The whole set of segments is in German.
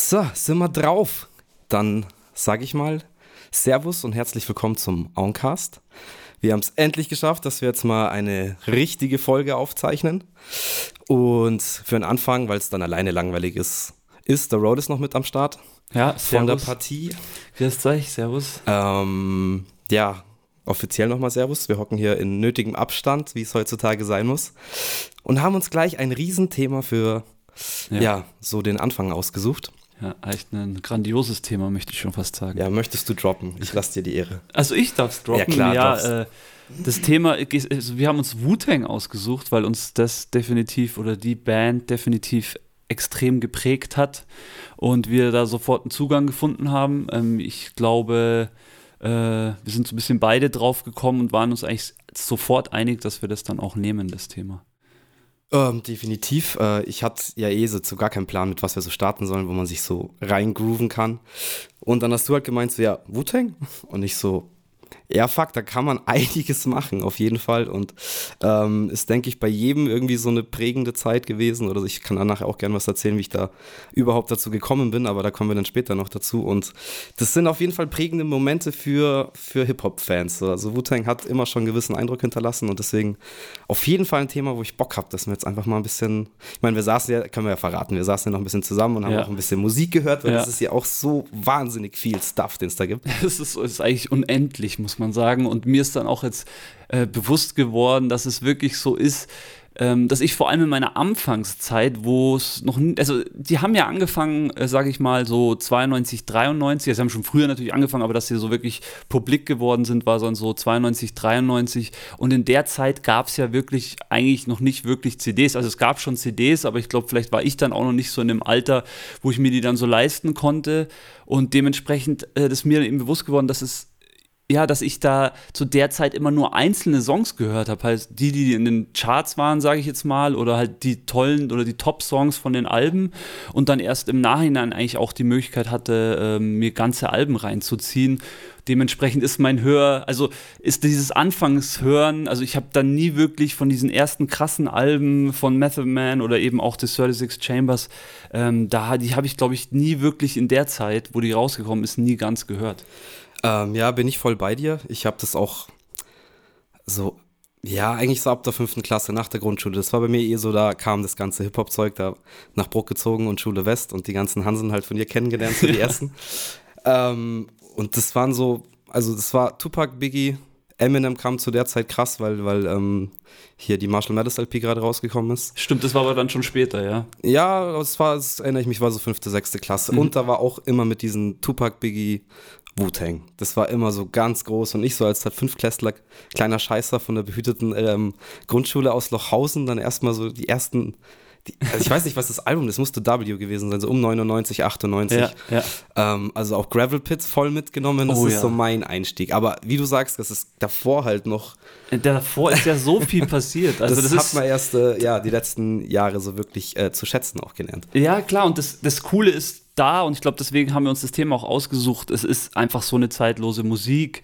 So, sind wir drauf. Dann sage ich mal Servus und herzlich willkommen zum Auncast. Wir haben es endlich geschafft, dass wir jetzt mal eine richtige Folge aufzeichnen. Und für den Anfang, weil es dann alleine langweilig ist, ist der Road ist noch mit am Start. Ja, Von servus. der Partie. Grüß euch, servus. Ähm, ja, offiziell nochmal Servus. Wir hocken hier in nötigem Abstand, wie es heutzutage sein muss. Und haben uns gleich ein Riesenthema für, ja, Ja. so den Anfang ausgesucht. Ja, echt ein grandioses Thema, möchte ich schon fast sagen. Ja, möchtest du droppen? Ich lasse dir die Ehre. Also ich darf es droppen. Ja, klar, darfst. äh, das Thema, also wir haben uns Wu-Tang ausgesucht, weil uns das definitiv oder die Band definitiv extrem geprägt hat und wir da sofort einen Zugang gefunden haben. Ähm, ich glaube, äh, wir sind so ein bisschen beide drauf gekommen und waren uns eigentlich sofort einig, dass wir das dann auch nehmen, das Thema. Ähm, definitiv. Äh, ich hatte ja eh so, gar keinen Plan, mit was wir so starten sollen, wo man sich so reingrooven kann. Und dann hast du halt gemeint, so, ja, Wu-Tang? Und ich so, ja, fuck, da kann man einiges machen, auf jeden Fall. Und ähm, ist, denke ich, bei jedem irgendwie so eine prägende Zeit gewesen. Oder ich kann dann nachher auch gerne was erzählen, wie ich da überhaupt dazu gekommen bin, aber da kommen wir dann später noch dazu. Und das sind auf jeden Fall prägende Momente für, für Hip-Hop-Fans. Also Wu-Tang hat immer schon einen gewissen Eindruck hinterlassen und deswegen auf jeden Fall ein Thema, wo ich Bock habe, dass wir jetzt einfach mal ein bisschen, ich meine, wir saßen ja, können wir ja verraten, wir saßen ja noch ein bisschen zusammen und haben Ja. auch ein bisschen Musik gehört, weil Ja. das ist ja auch so wahnsinnig viel Stuff, den es da gibt. Es ist, es ist eigentlich unendlich, muss man sagen. Und mir ist dann auch jetzt äh, bewusst geworden, dass es wirklich so ist, ähm, dass ich vor allem in meiner Anfangszeit, wo es noch, also die haben ja angefangen, äh, sage ich mal, so 92, 93, also haben schon früher natürlich angefangen, aber dass sie so wirklich publik geworden sind, war dann so 92, 93. Und in der Zeit gab es ja wirklich eigentlich noch nicht wirklich CDs. Also es gab schon CDs, aber ich glaube, vielleicht war ich dann auch noch nicht so in dem Alter, wo ich mir die dann so leisten konnte. Und dementsprechend äh, ist mir eben bewusst geworden, dass es ja, dass ich da zu der Zeit immer nur einzelne Songs gehört habe, halt die, die in den Charts waren, sage ich jetzt mal, oder halt die tollen oder die Top-Songs von den Alben und dann erst im Nachhinein eigentlich auch die Möglichkeit hatte, ähm, mir ganze Alben reinzuziehen. Dementsprechend ist mein Hör, also ist dieses Anfangshören, also ich habe dann nie wirklich von diesen ersten krassen Alben von Method Man oder eben auch des 36 Chambers, ähm, da die habe ich glaube ich nie wirklich in der Zeit, wo die rausgekommen ist, nie ganz gehört. Ähm, ja, bin ich voll bei dir. Ich habe das auch so, ja, eigentlich so ab der fünften Klasse nach der Grundschule. Das war bei mir eh so, da kam das ganze Hip-Hop-Zeug da nach Bruck gezogen und Schule West und die ganzen Hansen halt von dir kennengelernt, so die ersten. ähm, und das waren so, also das war Tupac, Biggie, Eminem kam zu der Zeit krass, weil, weil ähm, hier die Marshall Mathers LP gerade rausgekommen ist. Stimmt, das war aber dann schon später, ja. Ja, es war, das erinnere ich mich, war so fünfte, sechste Klasse. Mhm. Und da war auch immer mit diesen Tupac, Biggie, Wu-Tang. Das war immer so ganz groß. Und ich so als halt Fünftklässler, kleiner Scheißer von der behüteten ähm, Grundschule aus Lochhausen, dann erstmal so die ersten, die, also ich weiß nicht, was das Album, das musste W gewesen sein, so um 99, 98. Ja, ja. Ähm, also auch Gravel Pits voll mitgenommen, das Oh ist ja. so mein Einstieg. Aber wie du sagst, das ist davor halt noch, Davor ist ja so viel passiert. Also das, das, hat ist man erst äh, ja, die letzten Jahre so wirklich äh, zu schätzen auch gelernt. Ja, klar, und das, das Coole ist da, und ich glaube, deswegen haben wir uns das Thema auch ausgesucht. Es ist einfach so eine zeitlose Musik.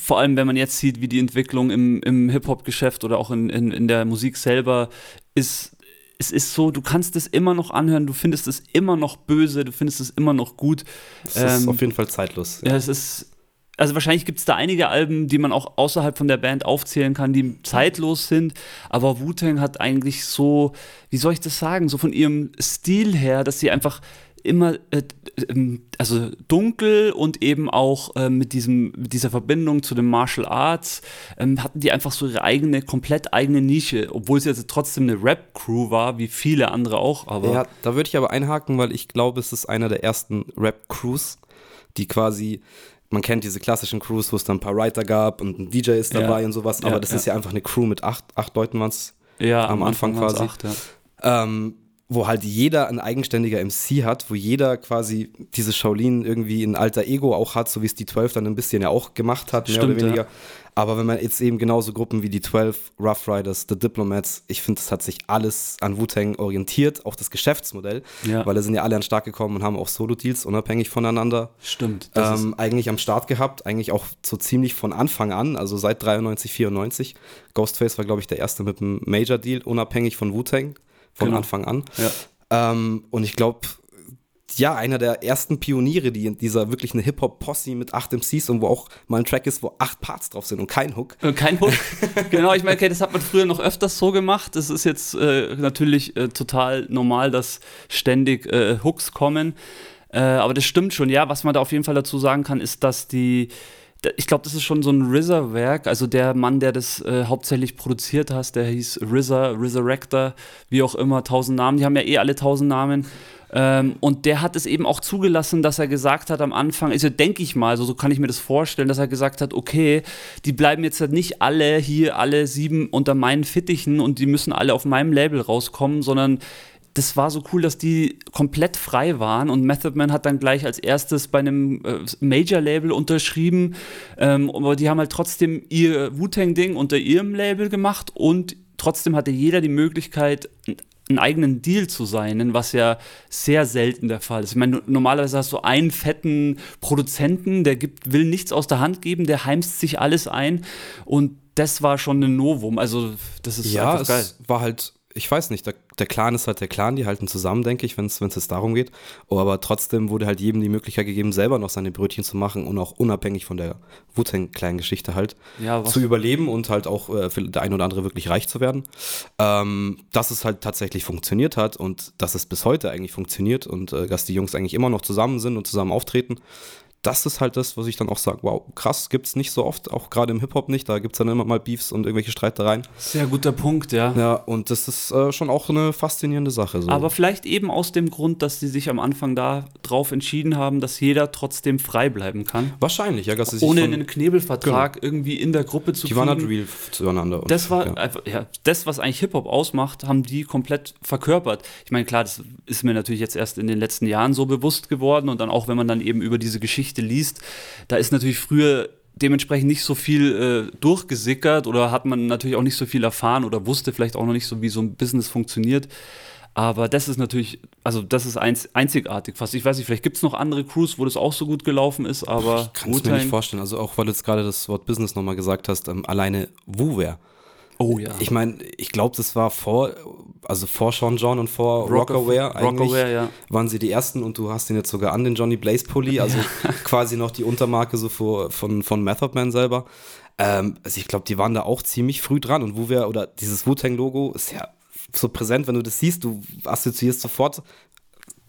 Vor allem, wenn man jetzt sieht, wie die Entwicklung im, im Hip-Hop-Geschäft oder auch in, in, in der Musik selber ist. Es ist so, du kannst es immer noch anhören, du findest es immer noch böse, du findest es immer noch gut. Ist Ähm, auf jeden Fall zeitlos. Ja, es ist. Also wahrscheinlich gibt es da einige Alben, die man auch außerhalb von der Band aufzählen kann, die zeitlos sind. Aber Wu-Tang hat eigentlich so, wie soll ich das sagen, so von ihrem Stil her, dass sie einfach immer, äh, ähm, also dunkel und eben auch äh, mit, diesem, mit dieser Verbindung zu den Martial Arts, ähm, hatten die einfach so ihre eigene, komplett eigene Nische, obwohl es jetzt trotzdem eine Rap-Crew war, wie viele andere auch. Aber Ja, da würde ich aber einhaken, weil ich glaube, es ist einer der ersten Rap-Crews, die quasi, man kennt diese klassischen Crews, wo es dann ein paar Writer gab und ein DJ ist Ja. dabei und sowas, aber Ja, das ja. ist ja einfach eine Crew mit acht, acht Leuten waren es, ja, am Anfang waren's quasi. Acht, ja. ähm, wo halt jeder ein eigenständiger MC hat, wo jeder quasi diese Shaolin irgendwie ein alter Ego auch hat, so wie es die 12 dann ein bisschen ja auch gemacht hat, mehr Stimmt, oder weniger. ja. Aber wenn man jetzt eben genauso Gruppen wie die 12, Rough Riders, The Diplomats, ich finde, das hat sich alles an Wu-Tang orientiert, auch das Geschäftsmodell, Ja. weil da sind ja alle an den Start gekommen und haben auch Solo-Deals unabhängig voneinander Stimmt. Ähm, eigentlich am Start gehabt, eigentlich auch so ziemlich von Anfang an, also seit 93, 94. Ghostface war, glaube ich, der erste mit einem Major-Deal, unabhängig von Wu-Tang, von Genau. Anfang an. ja. Ähm, und ich glaube, ja, einer der ersten Pioniere, die in dieser wirklich eine Hip-Hop-Posse mit acht MCs und wo auch mal ein Track ist, wo acht Parts drauf sind und kein Hook. Äh, kein Hook. genau, ich meine, okay, das hat man früher noch öfters so gemacht. Es ist jetzt äh, natürlich äh, total normal, dass ständig äh, Hooks kommen. Äh, aber das stimmt schon, ja. Was man da auf jeden Fall dazu sagen kann, ist, dass die ich glaube, das ist schon so ein RZA-Werk. Also der Mann, der das äh, hauptsächlich produziert hat, der hieß RZA, Resurrector, wie auch immer, tausend Namen. Die haben ja eh alle tausend Namen. Ähm, und der hat es eben auch zugelassen, dass er gesagt hat am Anfang, also denke ich mal, also so kann ich mir das vorstellen, dass er gesagt hat, okay, die bleiben jetzt halt nicht alle hier, alle sieben unter meinen Fittichen und die müssen alle auf meinem Label rauskommen, sondern das war so cool, dass die komplett frei waren und Method Man hat dann gleich als erstes bei einem äh, Major-Label unterschrieben, ähm, aber die haben halt trotzdem ihr Wu-Tang-Ding unter ihrem Label gemacht und trotzdem hatte jeder die Möglichkeit, einen eigenen Deal zu sein, was ja sehr selten der Fall ist. Ich meine, normalerweise hast du einen fetten Produzenten, der gibt, will nichts aus der Hand geben, der heimst sich alles ein und das war schon ein Novum. Also, das ist ja, einfach geil. Ja, es war halt ich weiß nicht, der, der, Clan ist halt der Clan, die halten zusammen, denke ich, wenn es jetzt darum geht. Oh, aber trotzdem wurde halt jedem die Möglichkeit gegeben, selber noch seine Brötchen zu machen und auch unabhängig von der Wu-Tang-Clan-Geschichte halt ja, zu überleben und halt auch äh, für der ein oder andere wirklich reich zu werden. Ähm, dass es halt tatsächlich funktioniert hat und dass es bis heute eigentlich funktioniert und äh, dass die Jungs eigentlich immer noch zusammen sind und zusammen auftreten, das ist halt das, was ich dann auch sage, wow, krass, gibt es nicht so oft, auch gerade im Hip-Hop nicht, da gibt es dann immer mal Beefs und irgendwelche Streitereien. Sehr guter Punkt, ja. Ja, und das ist äh, schon auch eine faszinierende Sache. So. Aber vielleicht eben aus dem Grund, dass sie sich am Anfang darauf entschieden haben, dass jeder trotzdem frei bleiben kann. Wahrscheinlich, ja. Dass sie sich Ohne einen Knebelvertrag genau. irgendwie in der Gruppe zu Die waren halt real zueinander. Und, das war ja. einfach, ja, das, was eigentlich Hip-Hop ausmacht, haben die komplett verkörpert. Ich meine, klar, das ist mir natürlich jetzt erst in den letzten Jahren so bewusst geworden und dann auch, wenn man dann eben über diese Geschichte liest, da ist natürlich früher dementsprechend nicht so viel äh, durchgesickert oder hat man natürlich auch nicht so viel erfahren oder wusste vielleicht auch noch nicht so, wie so ein Business funktioniert. Aber das ist natürlich, also das ist einz einzigartig fast. Ich weiß nicht, vielleicht gibt es noch andere Crews, wo das auch so gut gelaufen ist, aber. Ich kann es mir nicht vorstellen. Also auch, weil du jetzt gerade das Wort Business nochmal gesagt hast, ähm, alleine Wuware Oh ja. Ich meine, ich glaube, das war vor, also vor Sean John und vor Rockaware eigentlich. Rockaware, ja. Waren sie die ersten und du hast ihn jetzt sogar an den Johnny Blaze Pulli, also ja. quasi noch die Untermarke so vor, von, von Method Man selber. Ähm, also ich glaube, die waren da auch ziemlich früh dran und wo wir, oder dieses Wu-Tang-Logo ist ja so präsent, wenn du das siehst, du assoziierst sofort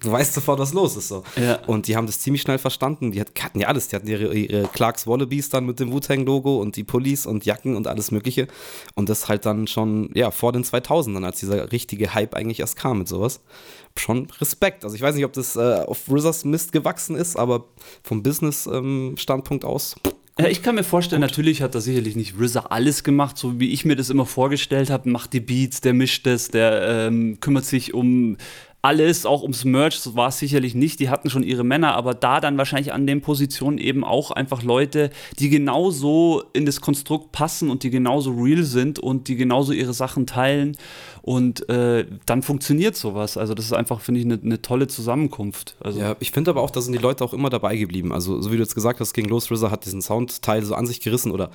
du weißt sofort, was los ist. So. Ja. Und die haben das ziemlich schnell verstanden. Die hatten ja alles. Die hatten ihre, ihre Clarks Wallabies dann mit dem Wu-Tang-Logo und die Pullis und Jacken und alles Mögliche. Und das halt dann schon, ja, vor den 2000ern, als dieser richtige Hype eigentlich erst kam mit sowas. Schon Respekt. Also ich weiß nicht, ob das äh, auf RZAs Mist gewachsen ist, aber vom Business-Standpunkt ähm, aus ja, ich kann mir vorstellen, Gut. natürlich hat da sicherlich nicht RZA alles gemacht, so wie ich mir das immer vorgestellt habe. Macht die Beats, der mischt es, der ähm, kümmert sich um alles, auch ums Merch, war es sicherlich nicht. Die hatten schon ihre Männer, aber da dann wahrscheinlich an den Positionen eben auch einfach Leute, die genauso in das Konstrukt passen und die genauso real sind und die genauso ihre Sachen teilen. Und äh, dann funktioniert sowas. Also, das ist einfach, finde ich, eine ne tolle Zusammenkunft. Also ja, ich finde aber auch, da sind die Leute auch immer dabei geblieben. Also, so wie du jetzt gesagt hast, King Los RZA hat diesen Soundteil so an sich gerissen oder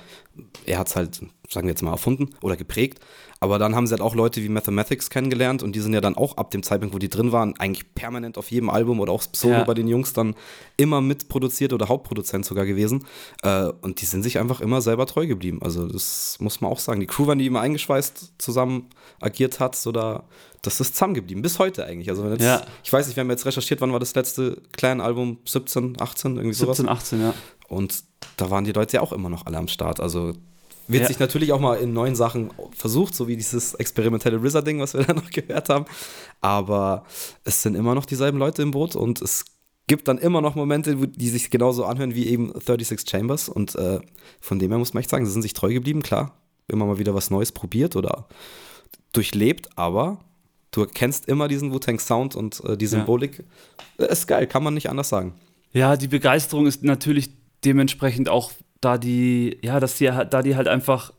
er hat es halt, sagen wir jetzt mal, erfunden oder geprägt. Aber dann haben sie halt auch Leute wie Mathematics kennengelernt und die sind ja dann auch ab dem Zeitpunkt, wo die drin waren, eigentlich permanent auf jedem Album oder auch Solo ja. bei den Jungs dann immer mitproduziert oder Hauptproduzent sogar gewesen. Äh, und die sind sich einfach immer selber treu geblieben. Also das muss man auch sagen. Die Crew, wenn die immer eingeschweißt zusammen agiert hat, so da, das ist zusammengeblieben. Bis heute eigentlich. Also jetzt, ja. ich weiß nicht, wir haben jetzt recherchiert, wann war das letzte Clan-Album? 17, 18, irgendwie sowas? 17, 18, ja. Und da waren die Leute ja auch immer noch alle am Start. Also wird ja. sich natürlich auch mal in neuen Sachen versucht, so wie dieses experimentelle RZA-Ding, was wir da noch gehört haben. Aber es sind immer noch dieselben Leute im Boot und es gibt dann immer noch Momente, die sich genauso anhören wie eben 36 Chambers. Und äh, von dem her muss man echt sagen, sie sind sich treu geblieben, klar. Immer mal wieder was Neues probiert oder durchlebt, aber du erkennst immer diesen Wu-Tang-Sound und äh, die Symbolik. Ja. Ist geil, kann man nicht anders sagen. Ja, die Begeisterung ist natürlich dementsprechend auch da die, ja, dass die, da die halt einfach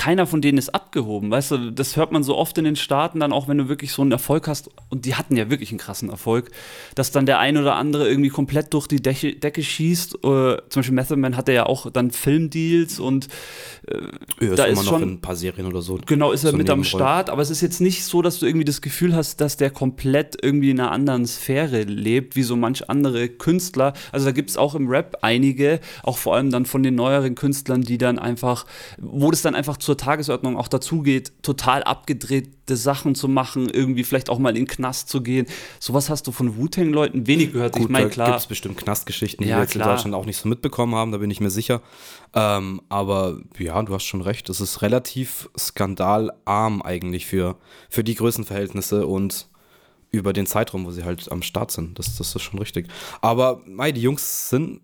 keiner von denen ist abgehoben, weißt du, das hört man so oft in den Staaten dann auch, wenn du wirklich so einen Erfolg hast, und die hatten ja wirklich einen krassen Erfolg, dass dann der ein oder andere irgendwie komplett durch die Decke, Decke schießt, äh, zum Beispiel Method Man hatte ja auch dann Filmdeals und äh, ja, da ist, ist schon, in ein paar Serien oder so. Genau, ist er mit am Start, aber es ist jetzt nicht so, dass du irgendwie das Gefühl hast, dass der komplett irgendwie in einer anderen Sphäre lebt, wie so manch andere Künstler, also da gibt es auch im Rap einige, auch vor allem dann von den neueren Künstlern, die dann einfach, wo das dann einfach zu zur Tagesordnung auch dazu geht, total abgedrehte Sachen zu machen, irgendwie vielleicht auch mal in den Knast zu gehen. Sowas hast du von Wu-Tang-Leuten wenig gehört. Gut, ich meine, klar. gibt es bestimmt Knastgeschichten, die ja, wir jetzt klar. in Deutschland auch nicht so mitbekommen haben, da bin ich mir sicher. Ähm, aber ja, du hast schon recht, es ist relativ skandalarm eigentlich für, für die Größenverhältnisse und über den Zeitraum, wo sie halt am Start sind. Das, das ist schon richtig. Aber mei, die Jungs sind,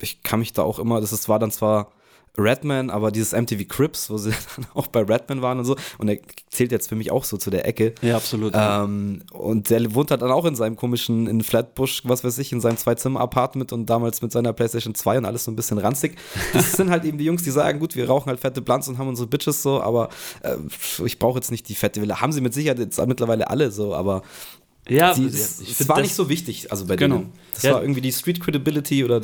ich kann mich da auch immer, das ist, war dann zwar Redman, aber dieses MTV Crips, wo sie dann auch bei Redman waren und so, und er zählt jetzt für mich auch so zu der Ecke. Ja, absolut. Ähm, und der wohnt halt dann auch in seinem komischen, in Flatbush, was weiß ich, in seinem Zwei-Zimmer-Apartment und damals mit seiner PlayStation 2 und alles so ein bisschen ranzig. Das sind halt eben die Jungs, die sagen, gut, wir rauchen halt fette Blunts und haben unsere Bitches so, aber äh, ich brauche jetzt nicht die fette Wille. Haben sie mit Sicherheit jetzt mittlerweile alle so, aber ja, die, das, das war nicht so wichtig, also bei genau. denen. Das ja. war irgendwie die Street Credibility oder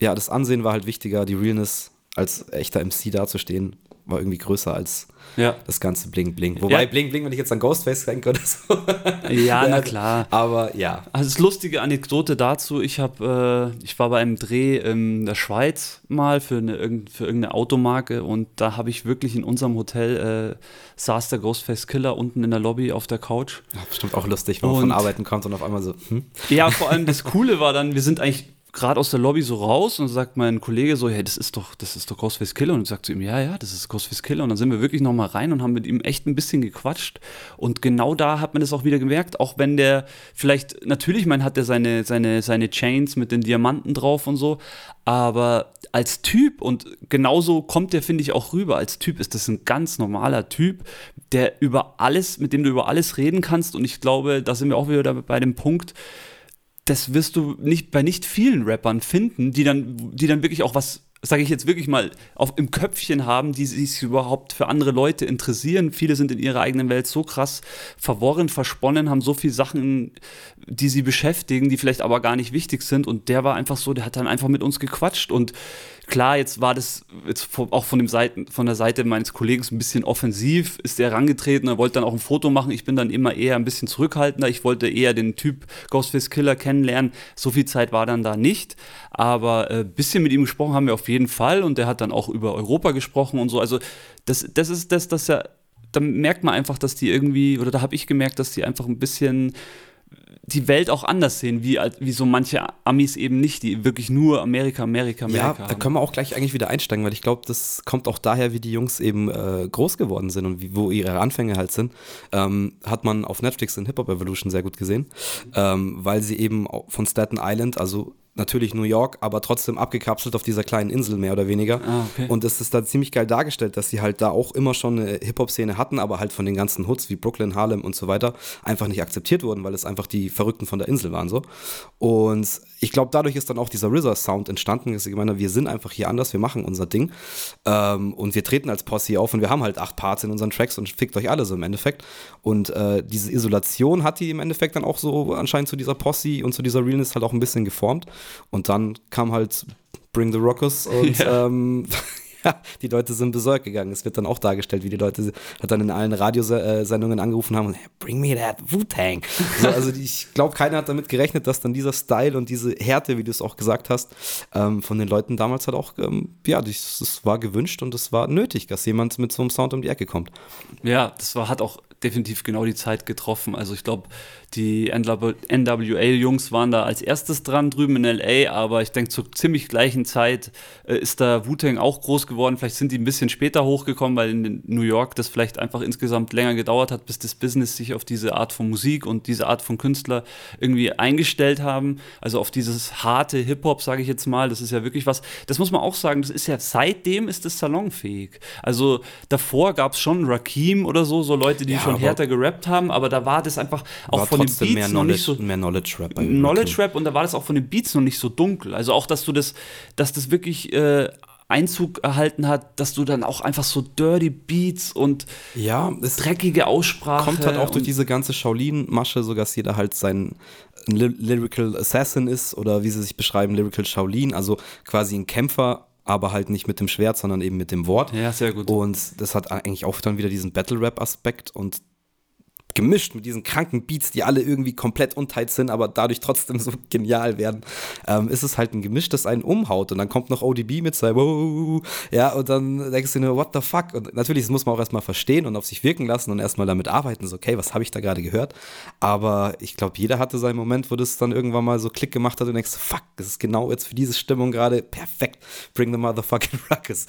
ja, das Ansehen war halt wichtiger, die Realness als echter MC dazustehen, war irgendwie größer als ja. das ganze Bling Bling. Wobei ja. Bling Bling, wenn ich jetzt an Ghostface denke oder so. Ja, na klar. Aber ja. Also lustige Anekdote dazu, ich habe, äh, ich war bei einem Dreh in der Schweiz mal für, eine, für irgendeine Automarke und da habe ich wirklich in unserem Hotel äh, saß der Ghostface Killer unten in der Lobby auf der Couch. Ja, bestimmt auch lustig, wenn man von Arbeiten kommt und auf einmal so. Hm? Ja, vor allem das Coole war dann, wir sind eigentlich gerade aus der Lobby so raus und sagt mein Kollege so, hey, das ist doch, das ist doch Ghostface Killer. Und ich sag zu ihm, ja, ja, das ist Ghostface Killer. Und dann sind wir wirklich nochmal rein und haben mit ihm echt ein bisschen gequatscht. Und genau da hat man das auch wieder gemerkt, auch wenn der vielleicht, natürlich, man hat er seine, seine, seine Chains mit den Diamanten drauf und so, aber als Typ und genauso kommt der, finde ich, auch rüber. Als Typ ist das ein ganz normaler Typ, der über alles, mit dem du über alles reden kannst. Und ich glaube, da sind wir auch wieder bei dem Punkt, das wirst du nicht bei nicht vielen Rappern finden, die dann, die dann wirklich auch was, sage ich jetzt wirklich mal, auf, im Köpfchen haben, die sich überhaupt für andere Leute interessieren. Viele sind in ihrer eigenen Welt so krass verworren, versponnen, haben so viele Sachen, die sie beschäftigen, die vielleicht aber gar nicht wichtig sind. Und der war einfach so, der hat dann einfach mit uns gequatscht und Klar, jetzt war das jetzt auch von, dem Seiten, von der Seite meines Kollegen ein bisschen offensiv, ist er herangetreten, er wollte dann auch ein Foto machen. Ich bin dann immer eher ein bisschen zurückhaltender. Ich wollte eher den Typ Ghostface Killer kennenlernen. So viel Zeit war dann da nicht. Aber ein äh, bisschen mit ihm gesprochen haben wir auf jeden Fall und der hat dann auch über Europa gesprochen und so. Also das, das ist das, das ja, da merkt man einfach, dass die irgendwie, oder da habe ich gemerkt, dass die einfach ein bisschen die Welt auch anders sehen, wie, wie so manche Amis eben nicht, die wirklich nur Amerika, Amerika, Amerika. Ja, da können wir auch gleich eigentlich wieder einsteigen, weil ich glaube, das kommt auch daher, wie die Jungs eben äh, groß geworden sind und wie, wo ihre Anfänge halt sind. Ähm, hat man auf Netflix in Hip Hop Evolution sehr gut gesehen, ähm, weil sie eben von Staten Island, also natürlich New York, aber trotzdem abgekapselt auf dieser kleinen Insel mehr oder weniger. Ah, okay. Und es ist da ziemlich geil dargestellt, dass sie halt da auch immer schon eine Hip-Hop-Szene hatten, aber halt von den ganzen Hoods wie Brooklyn, Harlem und so weiter einfach nicht akzeptiert wurden, weil es einfach die Verrückten von der Insel waren so. Und ich glaube, dadurch ist dann auch dieser RZA-Sound entstanden. Ich meine, wir sind einfach hier anders, wir machen unser Ding ähm, und wir treten als Posse auf und wir haben halt acht Parts in unseren Tracks und fickt euch alle so im Endeffekt. Und äh, diese Isolation hat die im Endeffekt dann auch so anscheinend zu dieser Posse und zu dieser Realness halt auch ein bisschen geformt. Und dann kam halt Bring the Rockers und ja. ähm, ja, die Leute sind besorgt gegangen. Es wird dann auch dargestellt, wie die Leute hat dann in allen Radiosendungen angerufen haben bring me that Wu-Tang. So, also ich glaube, keiner hat damit gerechnet, dass dann dieser Style und diese Härte, wie du es auch gesagt hast, ähm, von den Leuten damals halt auch, ähm, ja, das war gewünscht und es war nötig, dass jemand mit so einem Sound um die Ecke kommt. Ja, das war, hat auch definitiv genau die Zeit getroffen. Also ich glaube, die NWA-Jungs waren da als erstes dran drüben in LA, aber ich denke, zur ziemlich gleichen Zeit äh, ist da Wu-Tang auch groß geworden. Vielleicht sind die ein bisschen später hochgekommen, weil in New York das vielleicht einfach insgesamt länger gedauert hat, bis das Business sich auf diese Art von Musik und diese Art von Künstler irgendwie eingestellt haben. Also auf dieses harte Hip-Hop, sage ich jetzt mal. Das ist ja wirklich was, das muss man auch sagen, das ist ja seitdem ist es salonfähig. Also davor gab es schon Rakim oder so, so Leute, die ja, schon härter gerappt haben, aber da war das einfach auch von den Beats noch nicht so mehr Knowledge Rap. Knowledge Rap und da war das auch von den Beats noch nicht so dunkel. Also auch, dass du das, dass das wirklich äh, Einzug erhalten hat, dass du dann auch einfach so dirty Beats und ja, dreckige Aussprache. Kommt halt auch durch diese ganze Shaolin-Masche, so dass jeder halt sein Lyrical Assassin ist oder wie sie sich beschreiben, Lyrical Shaolin, also quasi ein Kämpfer, aber halt nicht mit dem Schwert, sondern eben mit dem Wort. Ja, sehr gut. Und das hat eigentlich auch dann wieder diesen Battle-Rap-Aspekt und gemischt mit diesen kranken Beats, die alle irgendwie komplett untight sind, aber dadurch trotzdem so genial werden, ähm, ist es halt ein Gemisch, das einen umhaut. Und dann kommt noch ODB mit seinem wow, ja, und dann denkst du nur, what the fuck? Und natürlich, das muss man auch erstmal verstehen und auf sich wirken lassen und erstmal damit arbeiten, so, okay, was habe ich da gerade gehört? Aber ich glaube, jeder hatte seinen Moment, wo das dann irgendwann mal so Klick gemacht hat und denkst, fuck, das ist genau jetzt für diese Stimmung gerade perfekt. Bring the motherfucking ruckus.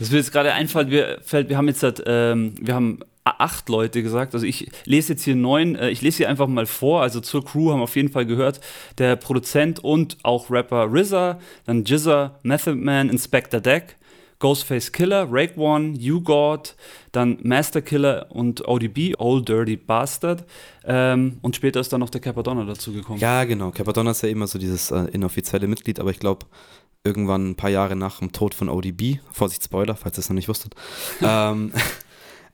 Das wird jetzt gerade einfallen, wir, wir haben jetzt ähm, wir haben acht Leute gesagt. Also ich lese jetzt hier neun. Äh, ich lese hier einfach mal vor. Also zur Crew haben wir auf jeden Fall gehört der Produzent und auch Rapper RZA, dann Jizza, Method Man, Inspector Deck, Ghostface Killer, Rake One, You God, dann Master Killer und ODB, Old Dirty Bastard. Ähm, und später ist dann noch der Capadonna dazugekommen. Ja, genau. Capadonna ist ja immer so dieses äh, inoffizielle Mitglied, aber ich glaube, irgendwann ein paar Jahre nach dem Tod von ODB, Vorsicht Spoiler, falls ihr es noch nicht wusstet, ähm,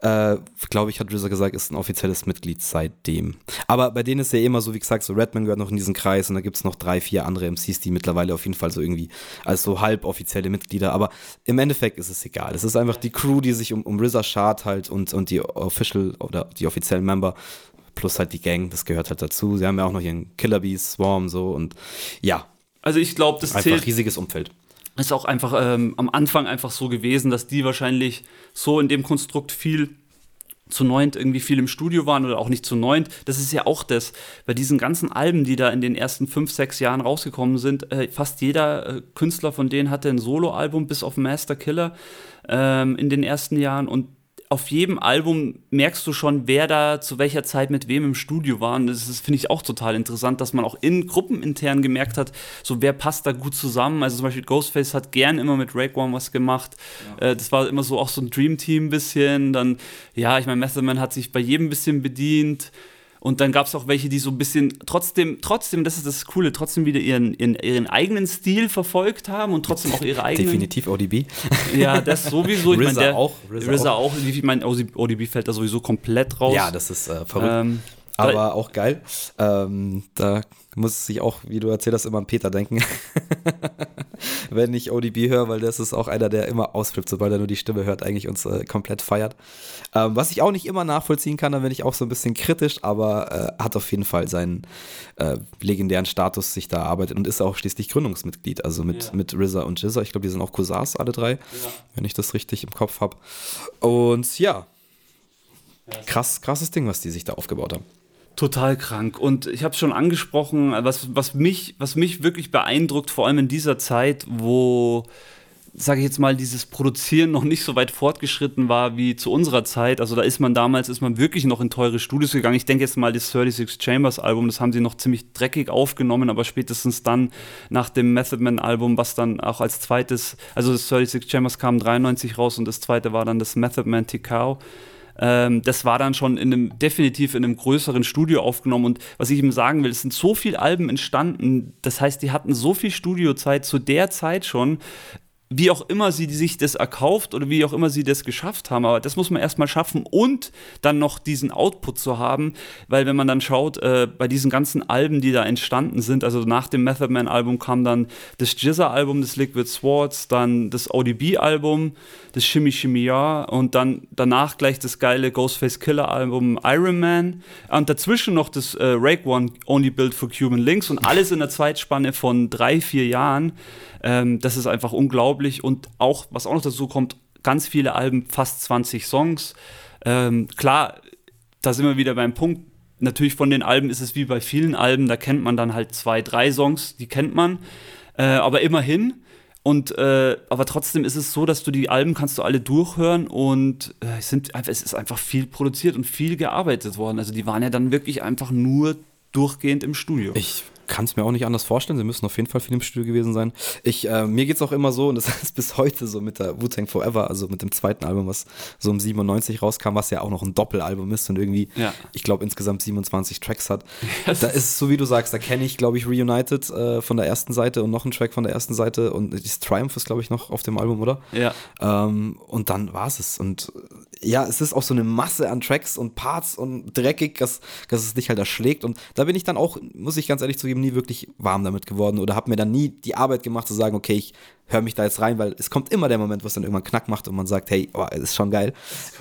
äh, glaube ich, hat RZA gesagt, ist ein offizielles Mitglied seitdem. Aber bei denen ist ja immer so, wie gesagt, so Redman gehört noch in diesen Kreis und da gibt es noch drei, vier andere MCs, die mittlerweile auf jeden Fall so irgendwie als so halboffizielle Mitglieder, aber im Endeffekt ist es egal. Es ist einfach die Crew, die sich um, um RZA schart halt und, und die Official oder die offiziellen Member plus halt die Gang, das gehört halt dazu. Sie haben ja auch noch ihren Killer Bees, Swarm so und ja. Also ich glaube, das einfach zählt. riesiges Umfeld ist auch einfach ähm, am Anfang einfach so gewesen, dass die wahrscheinlich so in dem Konstrukt viel zu neunt irgendwie viel im Studio waren oder auch nicht zu neunt. Das ist ja auch das. Bei diesen ganzen Alben, die da in den ersten fünf, sechs Jahren rausgekommen sind, äh, fast jeder äh, Künstler von denen hatte ein Soloalbum, bis auf Master Killer ähm, in den ersten Jahren. Und auf jedem Album merkst du schon, wer da zu welcher Zeit mit wem im Studio war. Und das finde ich auch total interessant, dass man auch in Gruppen intern gemerkt hat, so wer passt da gut zusammen. Also zum Beispiel Ghostface hat gern immer mit Rake One was gemacht. Ja. Äh, das war immer so auch so ein Dream Team ein bisschen. Dann, ja, ich meine, Method Man hat sich bei jedem ein bisschen bedient. Und dann gab es auch welche, die so ein bisschen trotzdem, trotzdem, das ist das Coole, trotzdem wieder ihren, ihren, ihren eigenen Stil verfolgt haben und trotzdem auch ihre eigenen. Definitiv ODB. Ja, das sowieso. Ich RZA auch. RZA, RZA auch. auch. Ich meine, ODB fällt da sowieso komplett raus. Ja, das ist äh, verrückt. Ähm, aber auch geil. Ähm, da muss sich auch, wie du erzählt hast, immer an Peter denken. Wenn ich ODB höre, weil das ist auch einer, der immer ausflippt, sobald er nur die Stimme hört, eigentlich uns äh, komplett feiert. Ähm, was ich auch nicht immer nachvollziehen kann, da bin ich auch so ein bisschen kritisch, aber äh, hat auf jeden Fall seinen äh, legendären Status sich da erarbeitet und ist auch schließlich Gründungsmitglied, also mit, ja. mit RZA und Jizza. Ich glaube, die sind auch Cousins, alle drei, ja. wenn ich das richtig im Kopf habe. Und ja, krass, krasses Ding, was die sich da aufgebaut haben. Total krank. Und ich habe es schon angesprochen, was, was, mich, was mich wirklich beeindruckt, vor allem in dieser Zeit, wo, sage ich jetzt mal, dieses Produzieren noch nicht so weit fortgeschritten war wie zu unserer Zeit. Also da ist man damals, ist man wirklich noch in teure Studios gegangen. Ich denke jetzt mal, das 36 Chambers Album, das haben sie noch ziemlich dreckig aufgenommen, aber spätestens dann nach dem Method Man Album, was dann auch als zweites, also das 36 Chambers kam 93 raus und das zweite war dann das Method Man Tikau. Ähm, das war dann schon in einem, definitiv in einem größeren Studio aufgenommen. Und was ich ihm sagen will, es sind so viele Alben entstanden. Das heißt, die hatten so viel Studiozeit zu der Zeit schon wie auch immer sie sich das erkauft oder wie auch immer sie das geschafft haben. Aber das muss man erstmal schaffen und dann noch diesen Output zu haben, weil wenn man dann schaut, äh, bei diesen ganzen Alben, die da entstanden sind, also nach dem Method Man Album kam dann das Jizza Album, das Liquid Swords, dann das ODB Album, das Shimmy Shimmy Ja und dann danach gleich das geile Ghostface Killer Album Iron Man und dazwischen noch das äh, Rake One Only Built for Cuban Links und alles in der Zeitspanne von drei, vier Jahren. Ähm, das ist einfach unglaublich und auch, was auch noch dazu kommt, ganz viele Alben, fast 20 Songs. Ähm, klar, da sind wir wieder beim Punkt. Natürlich von den Alben ist es wie bei vielen Alben, da kennt man dann halt zwei, drei Songs, die kennt man. Äh, aber immerhin. Und äh, aber trotzdem ist es so, dass du die Alben kannst du alle durchhören und äh, es, sind, es ist einfach viel produziert und viel gearbeitet worden. Also die waren ja dann wirklich einfach nur durchgehend im Studio. Ich kann es mir auch nicht anders vorstellen. Sie müssen auf jeden Fall viel im Studio gewesen sein. Ich, äh, mir geht es auch immer so, und das ist bis heute so mit der Wu-Tang Forever, also mit dem zweiten Album, was so um 97 rauskam, was ja auch noch ein Doppelalbum ist und irgendwie, Ja. ich glaube, insgesamt 27 Tracks hat. da ist so, wie du sagst, da kenne ich, glaube ich, Reunited äh, von der ersten Seite und noch einen Track von der ersten Seite und das Triumph ist, glaube ich, noch auf dem Album, oder? Ja. Ähm, und dann war es es. Und ja, es ist auch so eine Masse an Tracks und Parts und dreckig, dass, dass es dich halt erschlägt. Und da bin ich dann auch, muss ich ganz ehrlich zugeben, nie wirklich warm damit geworden oder habe mir dann nie die Arbeit gemacht zu sagen, okay, ich höre mich da jetzt rein, weil es kommt immer der Moment, wo es dann irgendwann Knack macht und man sagt, hey, oh, es ist schon geil.